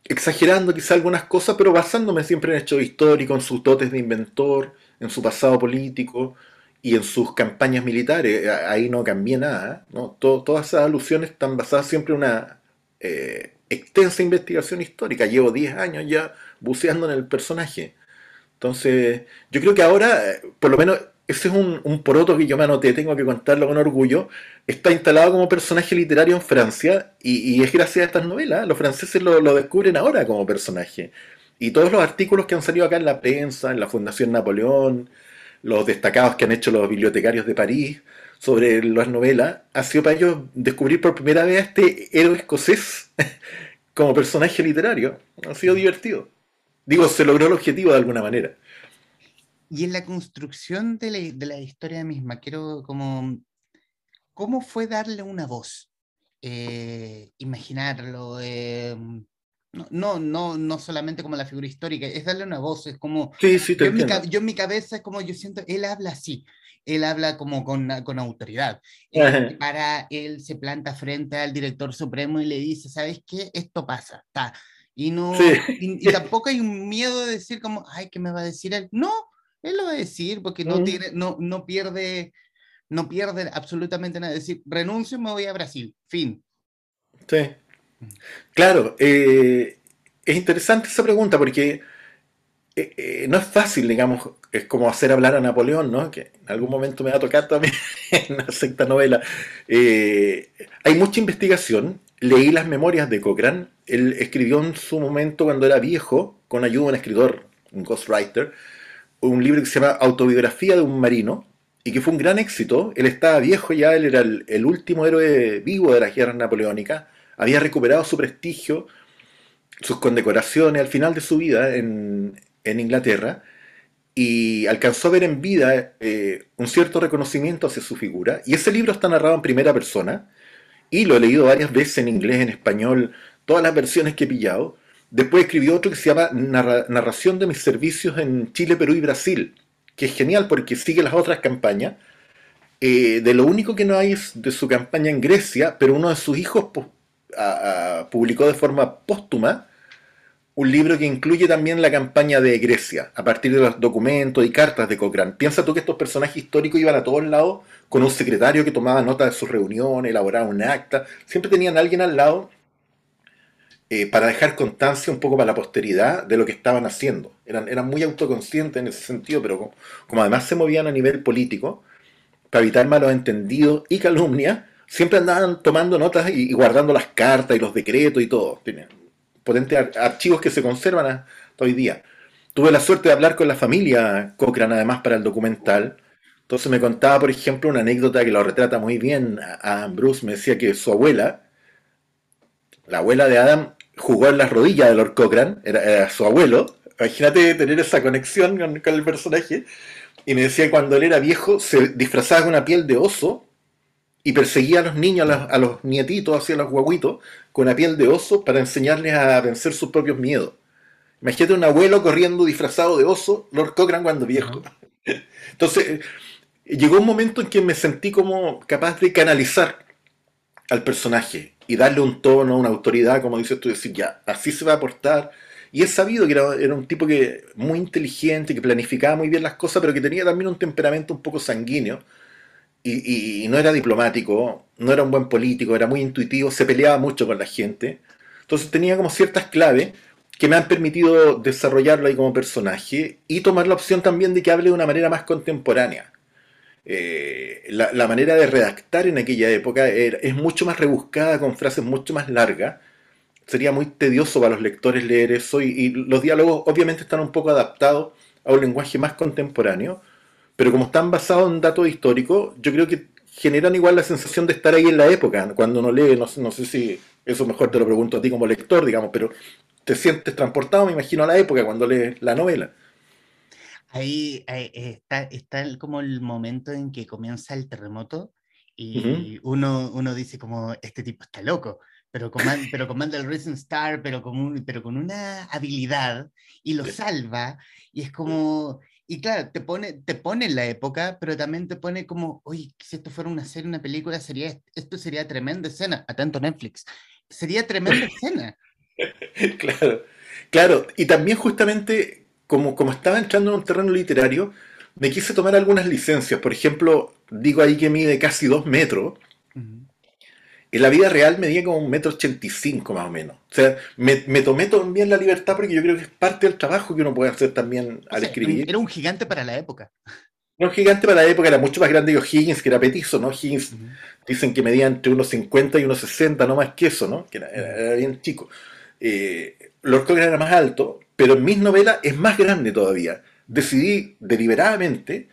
exagerando quizá algunas cosas, pero basándome siempre en hechos históricos, en sus dotes de inventor, en su pasado político y en sus campañas militares. Ahí no cambié nada. ¿no? todas esas alusiones están basadas siempre en una eh, extensa investigación histórica. Llevo 10 años ya buceando en el personaje. Entonces, yo creo que ahora, eh, por lo menos ese es un, poroto que yo me anoté, tengo que contarlo con orgullo, está instalado como personaje literario en Francia y, es gracias a estas novelas, los franceses lo, descubren ahora como personaje. Y todos los artículos que han salido acá en la prensa, en la Fundación Napoleón, los destacados que han hecho los bibliotecarios de París sobre las novelas, ha sido para ellos descubrir por primera vez a este héroe escocés como personaje literario. Ha sido divertido. Digo, se logró el objetivo de alguna manera. Y en la construcción de la, historia misma, quiero como, ¿cómo fue darle una voz? Eh, imaginarlo, eh, no, no, no solamente como la figura histórica, es darle una voz, es como... Sí, sí, yo, en mi, yo, en mi, cabeza es como yo siento, él habla así, él habla como con, con autoridad. Eh, para él se planta frente al director supremo y le dice, ¿sabes qué? Esto pasa, está. Y, no, y, tampoco hay un miedo de decir como, ay, ¿qué me va a decir él? No, él lo va a decir porque no, tiene, no, no, pierde, no pierde absolutamente nada. decir, renuncio y me voy a Brasil, fin. Sí. Claro, eh, es interesante esa pregunta porque eh, eh, no es fácil, digamos, es como hacer hablar a Napoleón, ¿no? Que en algún momento me va a tocar también en una secta novela. hay mucha investigación, leí las memorias de Cochrane, él escribió en su momento cuando era viejo, con ayuda de un escritor, un ghostwriter, un libro que se llama Autobiografía de un marino, y que fue un gran éxito. Él estaba viejo ya, él era el, último héroe vivo de las guerras napoleónicas, había recuperado su prestigio, sus condecoraciones al final de su vida en, Inglaterra, y alcanzó a ver en vida eh, un cierto reconocimiento hacia su figura. Y ese libro está narrado en primera persona, y lo he leído varias veces en inglés, en español, todas las versiones que he pillado. Después escribió otro que se llama Narración de mis servicios en Chile, Perú y Brasil, que es genial porque sigue las otras campañas. Eh, de lo único que no hay es de su campaña en Grecia, pero uno de sus hijos publicó de forma póstuma un libro que incluye también la campaña de Grecia, a partir de los documentos y cartas de Cochrane. Piensa tú que estos personajes históricos iban a todos lados con un secretario que tomaba nota de sus reuniones, elaboraba un acta, siempre tenían a alguien al lado eh, para dejar constancia un poco para la posteridad de lo que estaban haciendo. Eran, eran muy autoconscientes en ese sentido, pero como, además se movían a nivel político, para evitar malos entendidos y calumnias, siempre andaban tomando notas y, guardando las cartas y los decretos y todo. Tienen potentes archivos que se conservan hasta hoy día. Tuve la suerte de hablar con la familia Cochrane además para el documental. Entonces me contaba, por ejemplo, una anécdota que lo retrata muy bien a Bruce. Me decía que su abuela, la abuela de Adam, jugó en las rodillas de Lord Cochrane, era, su abuelo. Imagínate tener esa conexión con, el personaje. Y me decía que cuando él era viejo se disfrazaba con una piel de oso y perseguía a los niños, a los, nietitos, hacia los guaguitos, con una piel de oso para enseñarles a vencer sus propios miedos. Imagínate un abuelo corriendo disfrazado de oso, Lord Cochrane cuando viejo. Entonces, llegó un momento en que me sentí como capaz de canalizar al personaje y darle un tono, una autoridad, como dices tú, decir, ya, así se va a portar. Y es sabido que era, un tipo que muy inteligente, que planificaba muy bien las cosas, pero que tenía también un temperamento un poco sanguíneo. Y, no era diplomático, no era un buen político, era muy intuitivo, se peleaba mucho con la gente. Entonces tenía como ciertas claves que me han permitido desarrollarlo ahí como personaje y tomar la opción también de que hable de una manera más contemporánea. Eh, la, manera de redactar en aquella época es mucho más rebuscada, con frases mucho más largas. Sería muy tedioso para los lectores leer eso y, los diálogos obviamente están un poco adaptados a un lenguaje más contemporáneo, pero como están basados en datos históricos, yo creo que generan igual la sensación de estar ahí en la época. Cuando uno lee, no, no sé si eso mejor te lo pregunto a ti como lector, digamos, pero te sientes transportado, me imagino, a la época cuando lees la novela. Ahí, está, está como el momento en que comienza el terremoto y uno, uno dice como, este tipo está loco, pero comanda, pero comanda el Risen Star, pero con, pero con una habilidad y lo salva y es como, y claro, te pone, te pone en la época, pero también te pone como, oye, si esto fuera una serie, una película, sería, esto sería tremenda escena, atento Netflix, sería tremenda escena. claro, claro, y también justamente como, como estaba entrando en un terreno literario, me quise tomar algunas licencias. Por ejemplo, digo ahí que mide casi dos metros. En la vida real medía como un metro ochenta y cinco más o menos. O sea, me, tomé también la libertad porque yo creo que es parte del trabajo que uno puede hacer también al escribir. Era un gigante para la época. Era un gigante para la época, era mucho más grande que Higgins, que era petizo, ¿no? Higgins dicen que medía entre unos 50 y unos 60, no más que eso, ¿no? Que era, bien chico. Eh, Lord Cochrane era más alto, pero en mis novelas es más grande todavía. Decidí deliberadamente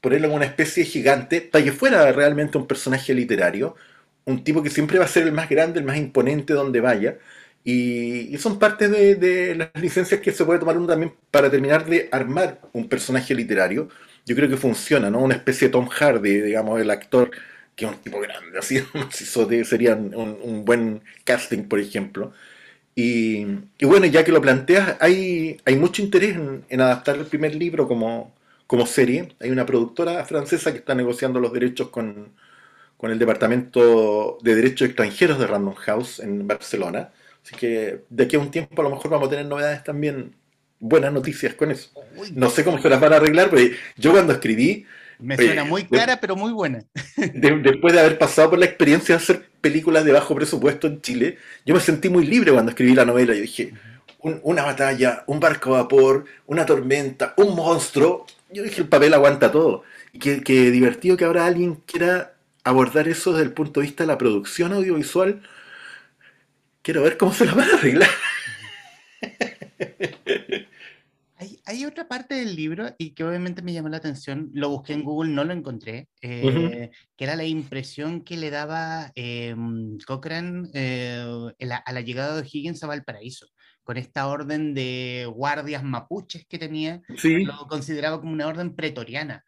ponerlo en una especie de gigante para que fuera realmente un personaje literario, un tipo que siempre va a ser el más grande, el más imponente donde vaya. Y, son parte de, las licencias que se puede tomar uno también para terminar de armar un personaje literario. Yo creo que funciona, ¿no? Una especie de Tom Hardy, digamos, el actor, que es un tipo grande, así, sería un, buen casting, por ejemplo. Y, bueno, ya que lo planteas, hay, hay mucho interés en, adaptar el primer libro como, como serie. Hay una productora francesa que está negociando los derechos con, con el Departamento de Derechos Extranjeros de Random House en Barcelona. Así que de aquí a un tiempo a lo mejor vamos a tener novedades también, buenas noticias con eso. No sé cómo se las van a arreglar, pero yo cuando escribí... Me suena muy cara, pero muy buena. después de haber pasado por la experiencia de hacer películas de bajo presupuesto en Chile, yo me sentí muy libre cuando escribí la novela. Yo dije, una batalla, un barco a vapor, una tormenta, un monstruo. Yo dije, el papel aguanta todo. Y qué divertido que ahora alguien quiera abordar eso desde el punto de vista de la producción audiovisual, quiero ver cómo se lo van a arreglar. Hay, otra parte del libro y que obviamente me llamó la atención, lo busqué en Google, no lo encontré, eh, que era la impresión que le daba eh, Cochrane eh, a la llegada de Higgins a Valparaíso, con esta orden de guardias mapuches que tenía, lo consideraba como una orden pretoriana.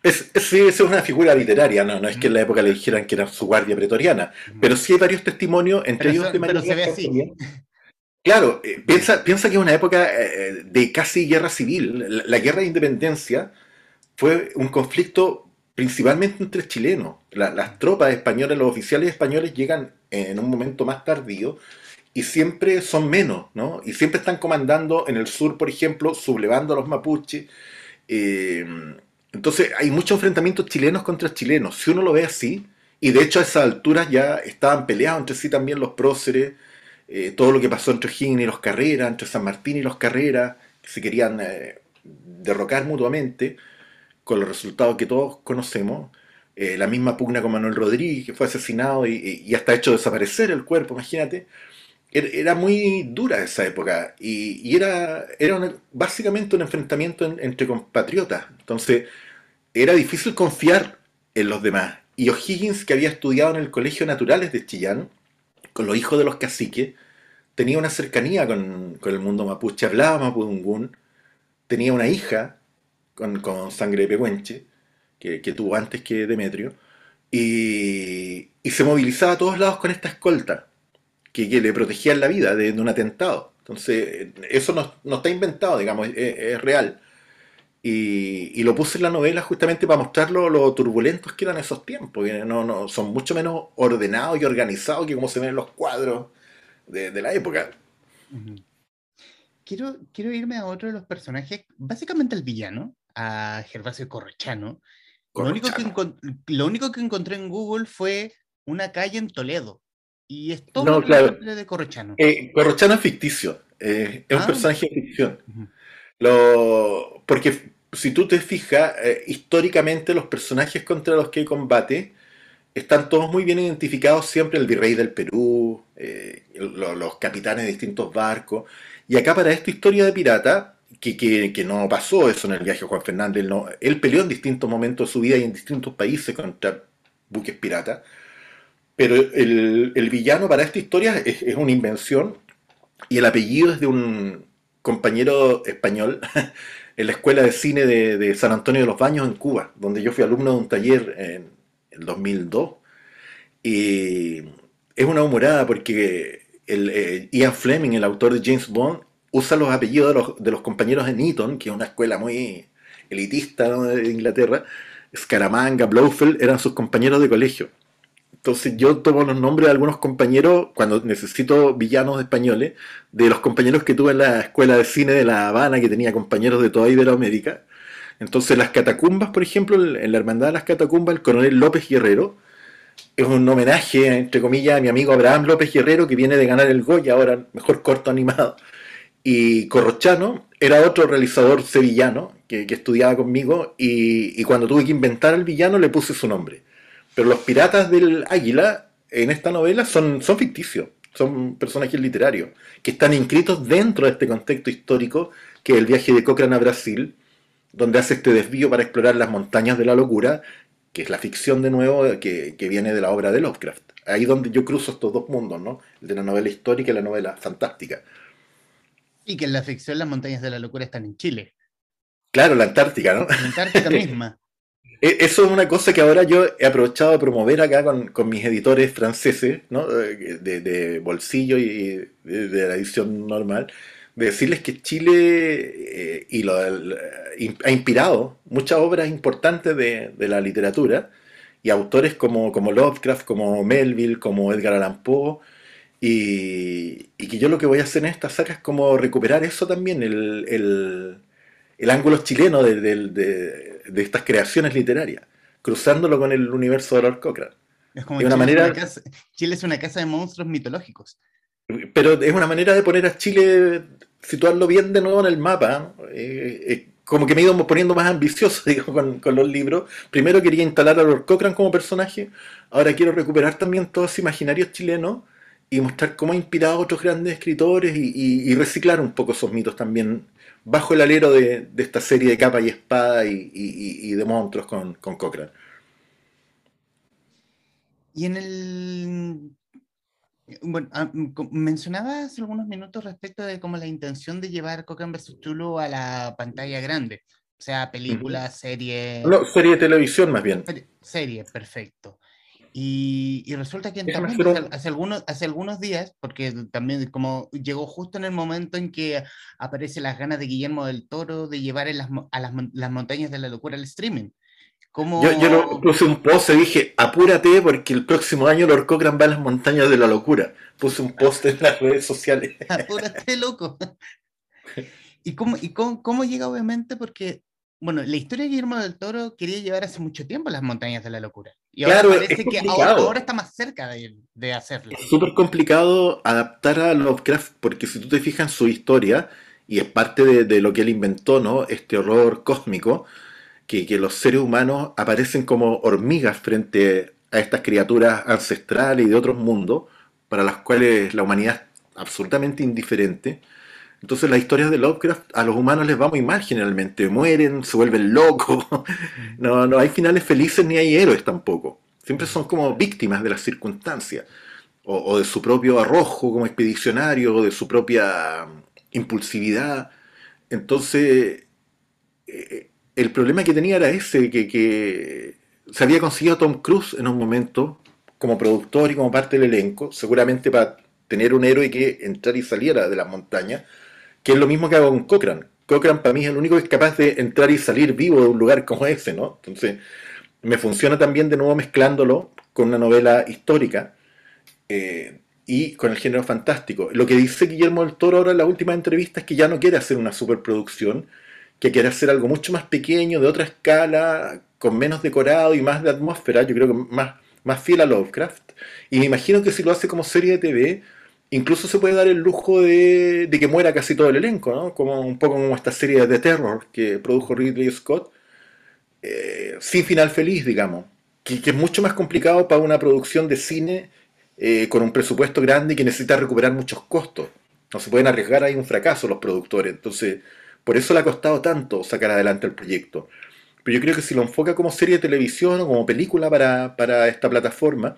Es, sí, es una figura literaria, no, no es que en la época le dijeran que era su guardia pretoriana, pero sí hay varios testimonios, entre ellos de María Claro, eh, piensa, piensa que es una época eh, de casi guerra civil. La, guerra de independencia fue un conflicto principalmente entre chilenos. las tropas españolas, los oficiales españoles llegan en un momento más tardío y siempre son menos, ¿no? Y siempre están comandando en el sur, por ejemplo, sublevando a los mapuches. Eh, entonces hay muchos enfrentamientos chilenos contra chilenos. Si uno lo ve así, y de hecho a esas alturas ya estaban peleados entre sí también los próceres, eh, todo lo que pasó entre Higgins y los Carreras, entre San Martín y los Carreras, que se querían eh, derrocar mutuamente, con los resultados que todos conocemos. Eh, la misma pugna con Manuel Rodríguez, que fue asesinado y, hasta hecho desaparecer el cuerpo, imagínate. Er, era muy dura esa época y, era, era básicamente un enfrentamiento entre compatriotas. Entonces, era difícil confiar en los demás. Y O'Higgins, que había estudiado en el Colegio Naturales de Chillán, con los hijos de los caciques, tenía una cercanía con, el mundo mapuche, hablaba mapudungún, tenía una hija con, sangre de pehuenche, que, tuvo antes que Demetrio, y, se movilizaba a todos lados con esta escolta, que, le protegía la vida de, un atentado. Entonces, eso no, está inventado, digamos, es real. Y, lo puse en la novela justamente para mostrar lo, turbulentos que eran esos tiempos. No, no, son mucho menos ordenados y organizados que como se ven en los cuadros de, la época. quiero, quiero irme a otro de los personajes, básicamente el villano, a Gervasio Corrochano. Lo, único que lo único que encontré en Google fue una calle en Toledo. Y es todo no, claro. de Corrochano. Eh, Corrochano es ficticio. Eh, es un ah. personaje de ficción. Lo, porque si tú te fijas, eh, históricamente los personajes contra los que combate están todos muy bien identificados siempre, el virrey del Perú, eh, los capitanes de distintos barcos. Y acá para esta historia de pirata, que, que, no pasó eso en el viaje de Juan Fernández, no, él peleó en distintos momentos de su vida y en distintos países contra buques piratas. Pero el, villano para esta historia es una invención y el apellido es de un compañero español en la Escuela de Cine de, San Antonio de los Baños en Cuba, donde yo fui alumno de un taller en el 2002. Y es una humorada porque eh, Ian Fleming, el autor de James Bond, usa los apellidos de los, compañeros de Eton, que es una escuela muy elitista de Inglaterra. Scaramanga, Blofeld eran sus compañeros de colegio. Entonces yo tomo los nombres de algunos compañeros, cuando necesito villanos españoles, de los compañeros que tuve en la escuela de cine de La Habana, que tenía compañeros de toda Iberoamérica. Entonces las catacumbas, por ejemplo, en la Hermandad de las Catacumbas, el coronel López Guerrero, es un homenaje, entre comillas, a mi amigo Abraham López Guerrero, que viene de ganar el Goya, ahora mejor corto animado. Y Corrochano era otro realizador sevillano que, estudiaba conmigo, y, y cuando tuve que inventar el villano le puse su nombre pero los piratas del águila en esta novela son, son ficticios. son personajes literarios, que están inscritos dentro de este contexto histórico, que es el viaje de Cochrane a Brasil, donde hace este desvío para explorar las montañas de la locura, que es la ficción de nuevo que, que viene de la obra de Lovecraft. Ahí donde yo cruzo estos dos mundos, ¿no? El de la novela histórica y la novela fantástica. Y que en la ficción las montañas de la locura están en Chile. Claro, la Antártica, ¿no? La Antártica misma. E, eso es una cosa que ahora yo he aprovechado de promover acá con, con mis editores franceses, ¿no? de, de bolsillo y de, la edición normal, de decirles que Chile eh, y lo, ha inspirado muchas obras importantes de, de, la literatura y autores como, como Lovecraft, como Melville, como Edgar Allan Poe, y, que yo lo que voy a hacer en esta saga es como recuperar eso también, el, el el ángulo chileno de, de, estas creaciones literarias, cruzándolo con el universo de Lord Cochrane. Es como Chile, manera, es casa, Chile, es una casa de monstruos mitológicos. Pero es una manera de poner a Chile, situarlo bien de nuevo en el mapa. Eh, eh, como que me he ido poniendo más ambicioso digo, con, con, los libros. Primero quería instalar a Lord Cochrane como personaje, ahora quiero recuperar también todos ese imaginario chileno y mostrar cómo ha inspirado a otros grandes escritores y, y, y reciclar un poco esos mitos también bajo el alero de, de esta serie de capa y espada y, de monstruos con, con Cochrane. Y en el... Bueno, ah, mencionabas hace algunos minutos respecto de como la intención de llevar Cochrane vs. Tulu a la pantalla grande. O sea, película, serie... No, serie de televisión más bien. Serie, perfecto. Y, y, resulta que también hace, hace, algunos, hace algunos días, porque también como llegó justo en el momento en que aparecen las ganas de Guillermo del Toro de llevar las, a las, las, montañas de la locura al streaming. Como... Yo, yo lo, puse un post y dije, apúrate porque el próximo año Lord Cochrane va a las montañas de la locura. Puse un post en las redes sociales. apúrate, loco. ¿Y cómo, y cómo, cómo llega obviamente? Porque bueno, la historia de Guillermo del Toro quería llevar hace mucho tiempo las montañas de la locura. Y ahora claro, parece que ahora, ahora, está más cerca de, de hacerlo. Es súper complicado adaptar a Lovecraft, porque si tú te fijas en su historia, y es parte de, de lo que él inventó, ¿no? Este horror cósmico, que, que, los seres humanos aparecen como hormigas frente a estas criaturas ancestrales y de otros mundos, para las cuales la humanidad es absolutamente indiferente. Entonces las historias de Lovecraft a los humanos les va muy mal generalmente, mueren, se vuelven locos, no, no hay finales felices ni hay héroes tampoco, siempre son como víctimas de las circunstancias, o, o de su propio arrojo como expedicionario, o de su propia impulsividad. Entonces eh, el problema que tenía era ese, que, que se había conseguido Tom Cruise en un momento como productor y como parte del elenco, seguramente para tener un héroe que entrara y saliera de las montañas, que es lo mismo que hago con Cochrane. Cochrane para mí es el único que es capaz de entrar y salir vivo de un lugar como ese, ¿no? Entonces, me funciona también de nuevo mezclándolo con una novela histórica eh, y con el género fantástico. Lo que dice Guillermo del Toro ahora en la última entrevista es que ya no quiere hacer una superproducción, que quiere hacer algo mucho más pequeño, de otra escala, con menos decorado y más de atmósfera, yo creo que más, más fiel a Lovecraft. Y me imagino que si lo hace como serie de TV, incluso se puede dar el lujo de, de, que muera casi todo el elenco, ¿no? Como un poco como esta serie de terror que produjo Ridley Scott, eh, sin final feliz, digamos, que, es mucho más complicado para una producción de cine eh, con un presupuesto grande y que necesita recuperar muchos costos. No se pueden arriesgar ahí un fracaso los productores, entonces por eso le ha costado tanto sacar adelante el proyecto. Pero yo creo que si lo enfoca como serie de televisión o como película para, para esta plataforma,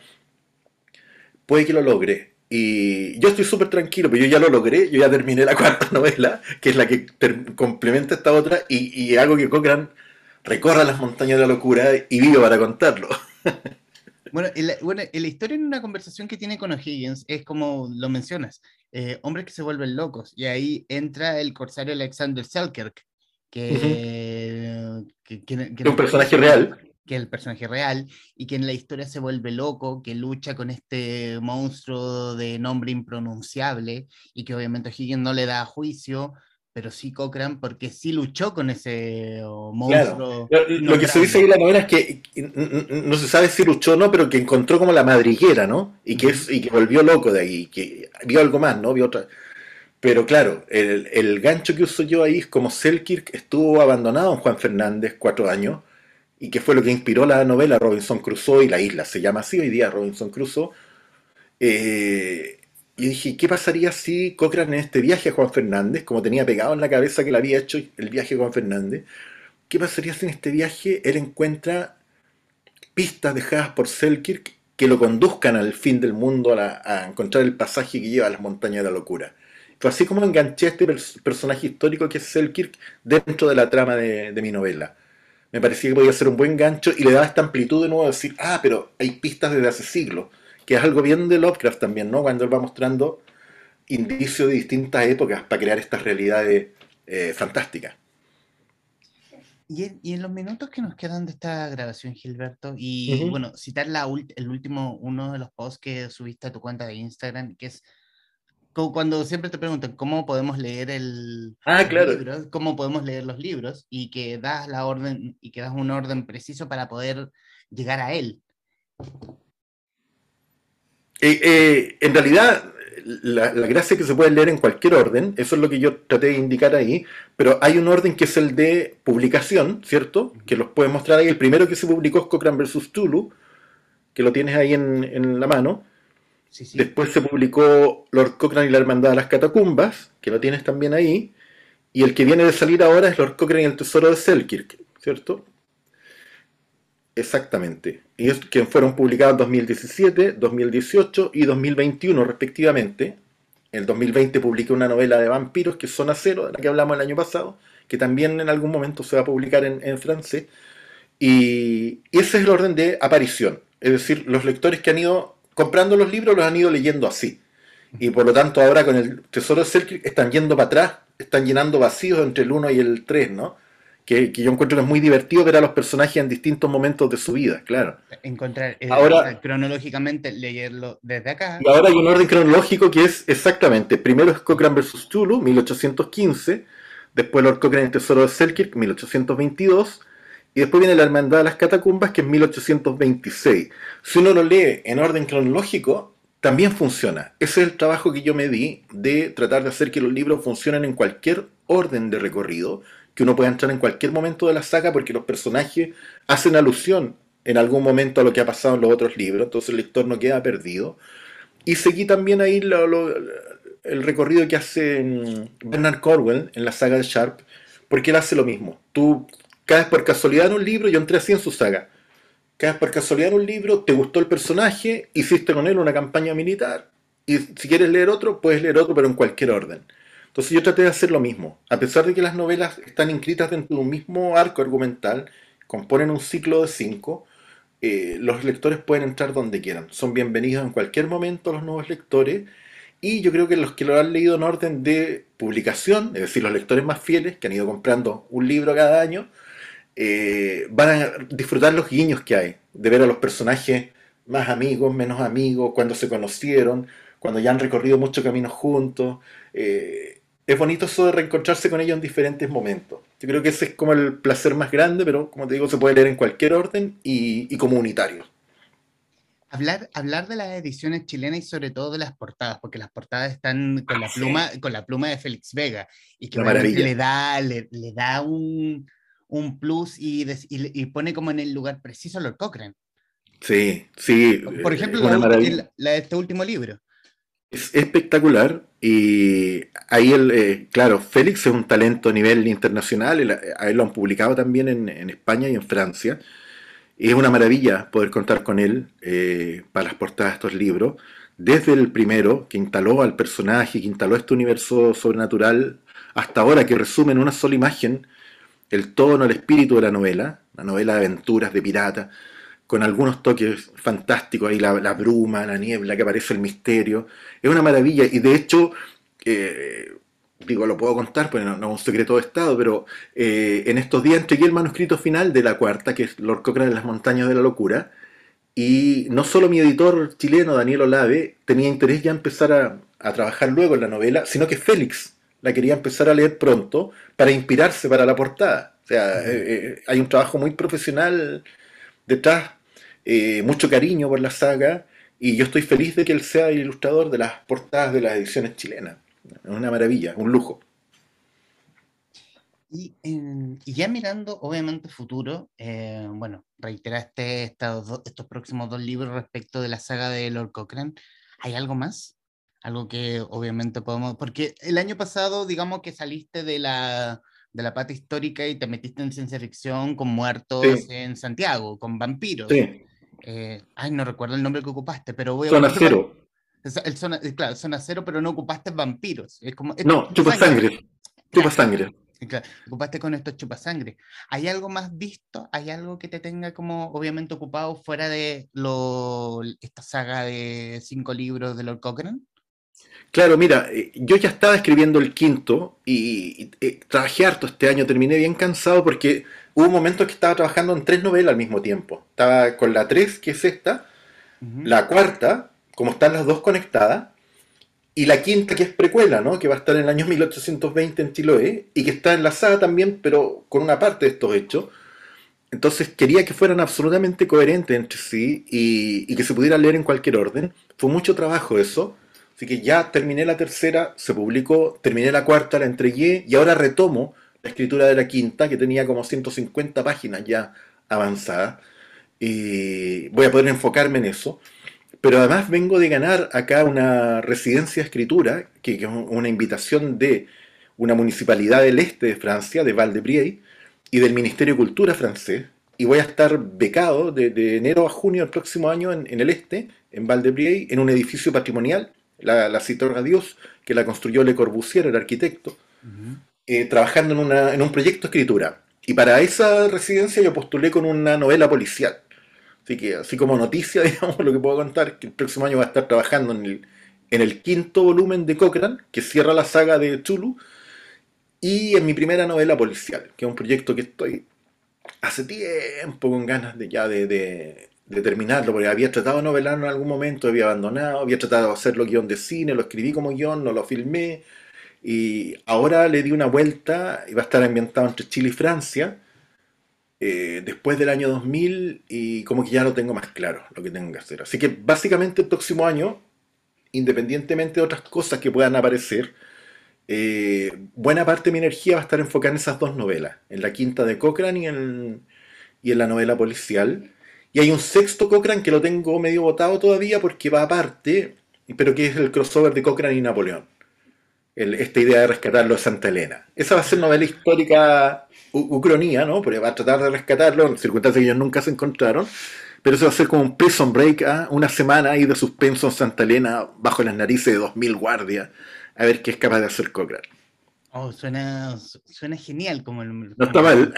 puede que lo logre. Y yo estoy súper tranquilo, pero yo ya lo logré, yo ya terminé la cuarta novela, que es la que complementa esta otra, y, y, hago que Cochrane recorra las montañas de la locura y vivo para contarlo. Bueno, bueno, en la historia en una conversación que tiene con O'Higgins es como lo mencionas, eh, hombres que se vuelven locos, y ahí entra el corsario Alexander Selkirk, que, uh -huh. que, que, que, un personaje real que es el personaje real, y que en la historia se vuelve loco, que lucha con este monstruo de nombre impronunciable, y que obviamente Higgins no le da juicio, pero sí Cochrane, porque sí luchó con ese monstruo. Claro. Lo, lo que se dice ahí en la novela es que no se sabe si luchó o no, pero que encontró como la madriguera, ¿no? Y que, es, y que volvió loco de ahí, que vio algo más, ¿no? Vio otra. Pero claro, el, el gancho que uso yo ahí es como Selkirk estuvo abandonado en Juan Fernández cuatro años, y que fue lo que inspiró la novela Robinson Crusoe y la isla se llama así hoy día Robinson Crusoe, eh, y dije, ¿qué pasaría si Cochrane en este viaje a Juan Fernández, como tenía pegado en la cabeza que le había hecho el viaje a Juan Fernández, ¿qué pasaría si en este viaje él encuentra pistas dejadas por Selkirk que lo conduzcan al fin del mundo, a, encontrar el pasaje que lleva a las montañas de la locura? Fue así como enganché a este personaje histórico que es Selkirk dentro de la trama de, de mi novela. Me parecía que podía ser un buen gancho y le daba esta amplitud de nuevo a decir, ah, pero hay pistas desde hace siglos que es algo bien de Lovecraft también, ¿no? Cuando él va mostrando indicios de distintas épocas para crear estas realidades eh, fantásticas. Y en, los minutos que nos quedan de esta grabación, Gilberto, y bueno, citar la el último, uno de los posts que subiste a tu cuenta de Instagram, que es cuando siempre te preguntan cómo podemos leer el ah, claro. cómo podemos leer los libros, y que das la orden, y que das un orden preciso para poder llegar a él. Eh, eh, en realidad, la, gracia es que se puede leer en cualquier orden, eso es lo que yo traté de indicar ahí, pero hay un orden que es el de publicación, ¿cierto? Que los puedes mostrar ahí. El primero que se publicó es Cochrane vs. Tulu, que lo tienes ahí en, la mano. Después se publicó Lord Cochrane y la Hermandad de las Catacumbas, que lo tienes también ahí. Y el que viene de salir ahora es Lord Cochrane y el Tesoro de Selkirk, ¿cierto? Exactamente. Y es que fueron publicados en 2017, 2018 y 2021 respectivamente. En el 2020 publiqué una novela de vampiros que es Zona Cero, de la que hablamos el año pasado, que también en algún momento se va a publicar en, francés. Y, ese es el orden de aparición. Es decir, los lectores que han ido comprando los libros los han ido leyendo así. Y por lo tanto ahora con el Tesoro de Selkirk están yendo para atrás, están llenando vacíos entre el 1 y el 3, ¿no? que, yo encuentro que es muy divertido ver a los personajes en distintos momentos de su vida, claro. Encontrar, eh, ahora, cronológicamente, leerlo desde acá. Y ahora hay un orden cronológico que es exactamente, primero es Cochrane vs. Tulu, 1815, después Lord Cochrane el Tesoro de Selkirk, 1822, y después viene la Hermandad de las Catacumbas, que es 1826. Si uno lo lee en orden cronológico, también funciona. Ese es el trabajo que yo me di de tratar de hacer que los libros funcionen en cualquier orden de recorrido que uno puede entrar en cualquier momento de la saga porque los personajes hacen alusión en algún momento a lo que ha pasado en los otros libros, entonces el lector no queda perdido. Y seguí también ahí el recorrido que hace mm, Bernard Corwell en la saga de Sharp, porque él hace lo mismo. Tú caes por casualidad en un libro, yo entré así en su saga. Caes por casualidad en un libro, te gustó el personaje, hiciste con él una campaña militar, y si quieres leer otro, puedes leer otro, pero en cualquier orden. Entonces yo traté de hacer lo mismo. A pesar de que las novelas están inscritas dentro de un mismo arco argumental, componen un ciclo de cinco, eh, los lectores pueden entrar donde quieran. Son bienvenidos en cualquier momento los nuevos lectores. Y yo creo que los que lo han leído en orden de publicación, es decir, los lectores más fieles, que han ido comprando un libro cada año, eh, van a disfrutar los guiños que hay, de ver a los personajes más amigos, menos amigos, cuando se conocieron, cuando ya han recorrido mucho camino juntos. Eh, es bonito eso de reencontrarse con ellos en diferentes momentos. Yo creo que ese es como el placer más grande, pero como te digo, se puede leer en cualquier orden y, y comunitario. Hablar, hablar de las ediciones chilenas y sobre todo de las portadas, porque las portadas están con, la, ah, pluma, con la pluma de Félix Vega y que le da, le, da un, un plus y, y, pone como en el lugar preciso a Lord Cochrane. Sí, sí. Por ejemplo, la, la, de este último libro. Es espectacular y ahí, el, eh, claro, Félix es un talento a nivel internacional, a él lo han publicado también en, España y en Francia. Y es una maravilla poder contar con él eh, para las portadas de estos libros. Desde el primero, que instaló al personaje, que instaló este universo sobrenatural, hasta ahora, que resume en una sola imagen el tono, el espíritu de la novela, la novela de aventuras, de pirata, con algunos toques fantásticos, ahí la, bruma, la niebla, que aparece el misterio. Es una maravilla y de hecho, eh, digo, lo puedo contar, porque no, es un secreto de Estado, pero eh, en estos días entregué el manuscrito final de la cuarta, que es Lord Cochrane en las montañas de la locura, y no solo mi editor chileno, Daniel Olave, tenía interés ya empezar a, trabajar luego en la novela, sino que Félix la quería empezar a leer pronto para inspirarse para la portada. O sea, eh, hay un trabajo muy profesional detrás eh, mucho cariño por la saga y yo estoy feliz de que él sea el ilustrador de las portadas de las ediciones chilenas. Es una maravilla, un lujo. Y, ya mirando, obviamente, futuro, eh, bueno, reiteraste estos, estos próximos dos libros respecto de la saga de Lord Cochrane. ¿Hay algo más? Algo que obviamente podemos, porque el año pasado, digamos que saliste de la, de la pata histórica y te metiste en ciencia ficción con muertos en Santiago, con vampiros. Sí. Eh, ay, no recuerdo el nombre que ocupaste, pero voy a... Zona cero. El zona, claro, zona cero, pero no ocupaste vampiros. Es como, no, chupa sangre. Chupa sangre. Claro, ocupaste con estos chupasangre. ¿Hay algo más visto? ¿Hay algo que te tenga como obviamente ocupado fuera de lo, esta saga de cinco libros de Lord Cochrane? Claro, mira, eh, yo ya estaba escribiendo el quinto y, eh, trabajé harto este año, terminé bien cansado porque hubo un momento que estaba trabajando en tres novelas al mismo tiempo. Estaba con la tres, que es esta, la cuarta, como están las dos conectadas, y la quinta, que es precuela, ¿no? Que va a estar en el año 1820 en Chiloé y que está enlazada también, pero con una parte de estos hechos. Entonces quería que fueran absolutamente coherentes entre sí y, y, que se pudieran leer en cualquier orden. Fue mucho trabajo eso. Así que ya terminé la tercera, se publicó, terminé la cuarta, la entregué y ahora retomo la escritura de la quinta, que tenía como 150 páginas ya avanzadas. Y voy a poder enfocarme en eso. Pero además vengo de ganar acá una residencia de escritura, que es una invitación de una municipalidad del este de Francia, de val de y del Ministerio de Cultura francés. Y voy a estar becado de, enero a junio del próximo año en, el este, en val de en un edificio patrimonial, la, la Cité Radios, que la construyó Le Corbusier, el arquitecto, eh, trabajando en, una, en un proyecto de escritura. Y para esa residencia yo postulé con una novela policial. Así que, así como noticia, digamos, lo que puedo contar, que el próximo año va a estar trabajando en el, en el quinto volumen de Cochrane, que cierra la saga de Chulu, y en mi primera novela policial, que es un proyecto que estoy hace tiempo con ganas de ya de, de, terminarlo, porque había tratado de novelarlo en algún momento, había abandonado, había tratado de hacerlo guion de cine, lo escribí como guion, no lo filmé, y ahora le di una vuelta y va a estar ambientado entre Chile y Francia, eh, después del año 2000 y como que ya lo tengo más claro lo que tengo que hacer. Así que básicamente el próximo año, independientemente de otras cosas que puedan aparecer, eh, buena parte de mi energía va a estar enfocada en esas dos novelas, en la quinta de Cochrane y en, y en la novela policial. Y hay un sexto Cochrane que lo tengo medio votado todavía porque va aparte, pero que es el crossover de Cochrane y Napoleón. esta idea de rescatarlo de Santa Elena. Esa va a ser novela histórica ucronía, ¿no? Porque va a tratar de rescatarlo en circunstancias que ellos nunca se encontraron. Pero eso va a ser como un prison break, ¿ah? una semana ahí de suspenso en Santa Elena, bajo las narices de 2.000 guardias, a ver qué es capaz de hacer Cochrane. Oh, suena, suena genial como el... No está mal.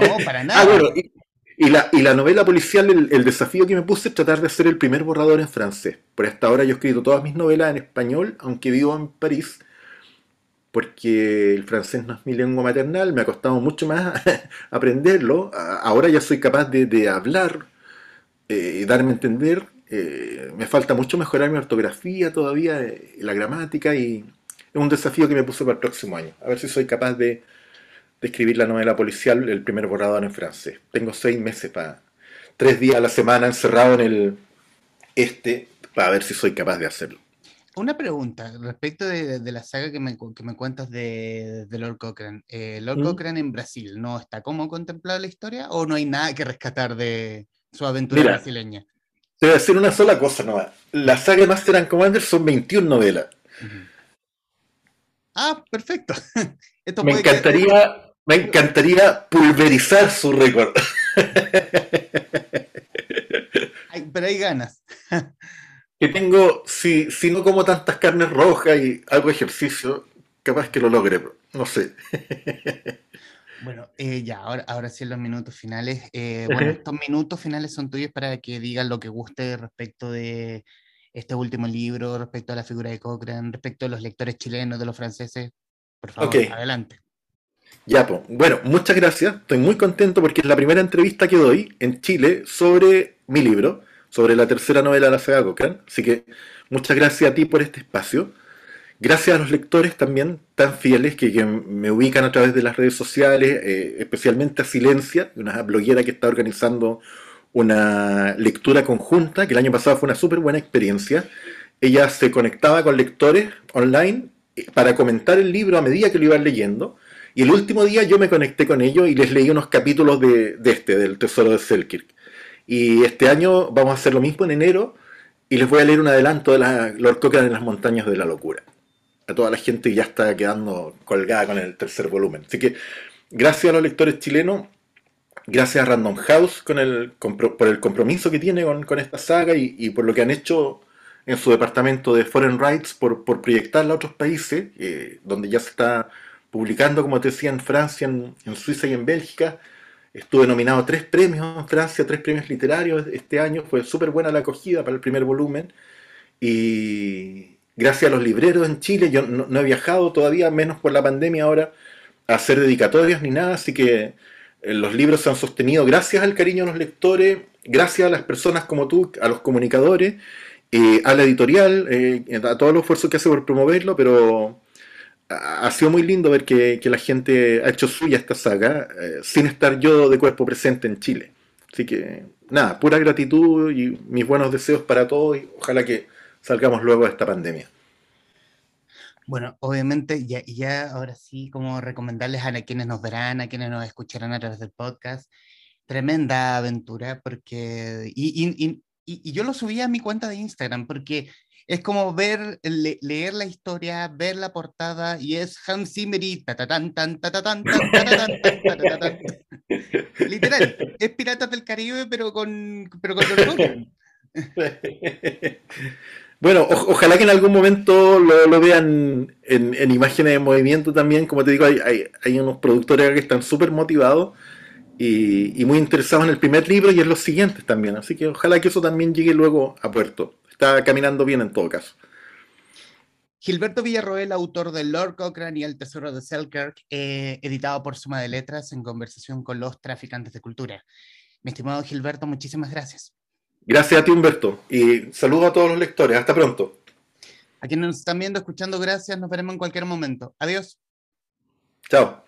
No, para nada. ah, y, la, y la novela policial, el, el, desafío que me puse es tratar de hacer el primer borrador en francés. Por hasta ahora yo he escrito todas mis novelas en español, aunque vivo en París porque el francés no es mi lengua maternal, me ha costado mucho más aprenderlo. Ahora ya soy capaz de, hablar y eh, darme a entender. Eh, me falta mucho mejorar mi ortografía todavía, eh, la gramática, y es un desafío que me puse para el próximo año. A ver si soy capaz de, de escribir la novela policial, el primer borrador en francés. Tengo seis meses para, tres días a la semana encerrado en el este, para ver si soy capaz de hacerlo. Una pregunta respecto de, la saga que me, que me cuentas de, Lord Cochrane. Eh, ¿Lord ¿Mm? Cochrane en Brasil no está como contemplado la historia o no hay nada que rescatar de su aventura brasileña? Te voy a decir una sola cosa, no. La saga de Master and Commander son 21 novelas. Ah, perfecto. me, encantaría, me encantaría pulverizar su récord. pero hay ganas. que tengo, si, si no como tantas carnes rojas y hago ejercicio, capaz que lo logre, no sé. Bueno, eh, ya, ahora, ahora sí en los minutos finales. Eh, bueno, estos minutos finales son tuyos para que digan lo que guste respecto de este último libro, respecto a la figura de Cochrane, respecto a los lectores chilenos, de los franceses. Por favor, adelante. Ya, pues. Bueno, muchas gracias. Estoy muy contento porque es la primera entrevista que doy en Chile sobre mi libro sobre la tercera novela de la saga Cochrane. Así que muchas gracias a ti por este espacio. Gracias a los lectores también tan fieles que, me ubican a través de las redes sociales, eh, especialmente a Silencia, una bloguera que está organizando una lectura conjunta, que el año pasado fue una súper buena experiencia. Ella se conectaba con lectores online eh, para comentar el libro a medida que lo iban leyendo. Y el último día yo me conecté con ellos y les leí unos capítulos de, este, del Tesoro de Selkirk. Y este año vamos a hacer lo mismo en enero. y les voy a leer un adelanto de la Lord Cochrane en las montañas de la locura. A toda la gente que ya está quedando colgada con el tercer volumen. Así que gracias a los lectores chilenos, gracias a Random House por el compromiso que tiene con, esta saga y, por lo que han hecho en su departamento de Foreign Rights por, proyectarla a otros países, eh, donde ya se está publicando, como te decía, en Francia, en, Suiza y en Bélgica. Estuve nominado a tres premios en Francia, tres premios literarios este año. Fue súper buena la acogida para el primer volumen. Y gracias a los libreros en Chile, yo no, he viajado todavía, menos por la pandemia ahora, a hacer dedicatorias ni nada. Así que eh, los libros se han sostenido gracias al cariño de los lectores, gracias a las personas como tú, a los comunicadores, eh, a la editorial, eh, a todos los esfuerzos que hace por promoverlo, pero ha sido muy lindo ver que, la gente ha hecho suya esta saga eh, sin estar yo de cuerpo presente en Chile. Así que nada, pura gratitud y mis buenos deseos para todos y ojalá que salgamos luego de esta pandemia. Bueno, obviamente ya, ya ahora sí, como recomendarles a quienes nos verán, a quienes nos escucharán a través del podcast, tremenda aventura, porque, y, y yo lo subí a mi cuenta de Instagram, porque es como ver, leer la historia, ver la portada y es Hans Zimmer y Literal, es Piratas del Caribe, pero con, pero con Bueno, ojalá que en algún momento lo, vean en, imágenes de movimiento también. Como te digo, hay, hay, unos productores que están súper motivados y, y, muy interesados en el primer libro y en los siguientes también. Así que ojalá que eso también llegue luego a puerto está caminando bien en todo caso. Gilberto Villarroel, autor de Lord Cochrane y El Tesoro de Selkirk, eh, editado por Suma de Letras en conversación con los traficantes de cultura. Mi estimado Gilberto, muchísimas gracias. Gracias a ti, Humberto, y saludo a todos los lectores. Hasta pronto. A quienes nos están viendo, escuchando, gracias. Nos veremos en cualquier momento. Adiós. Chao.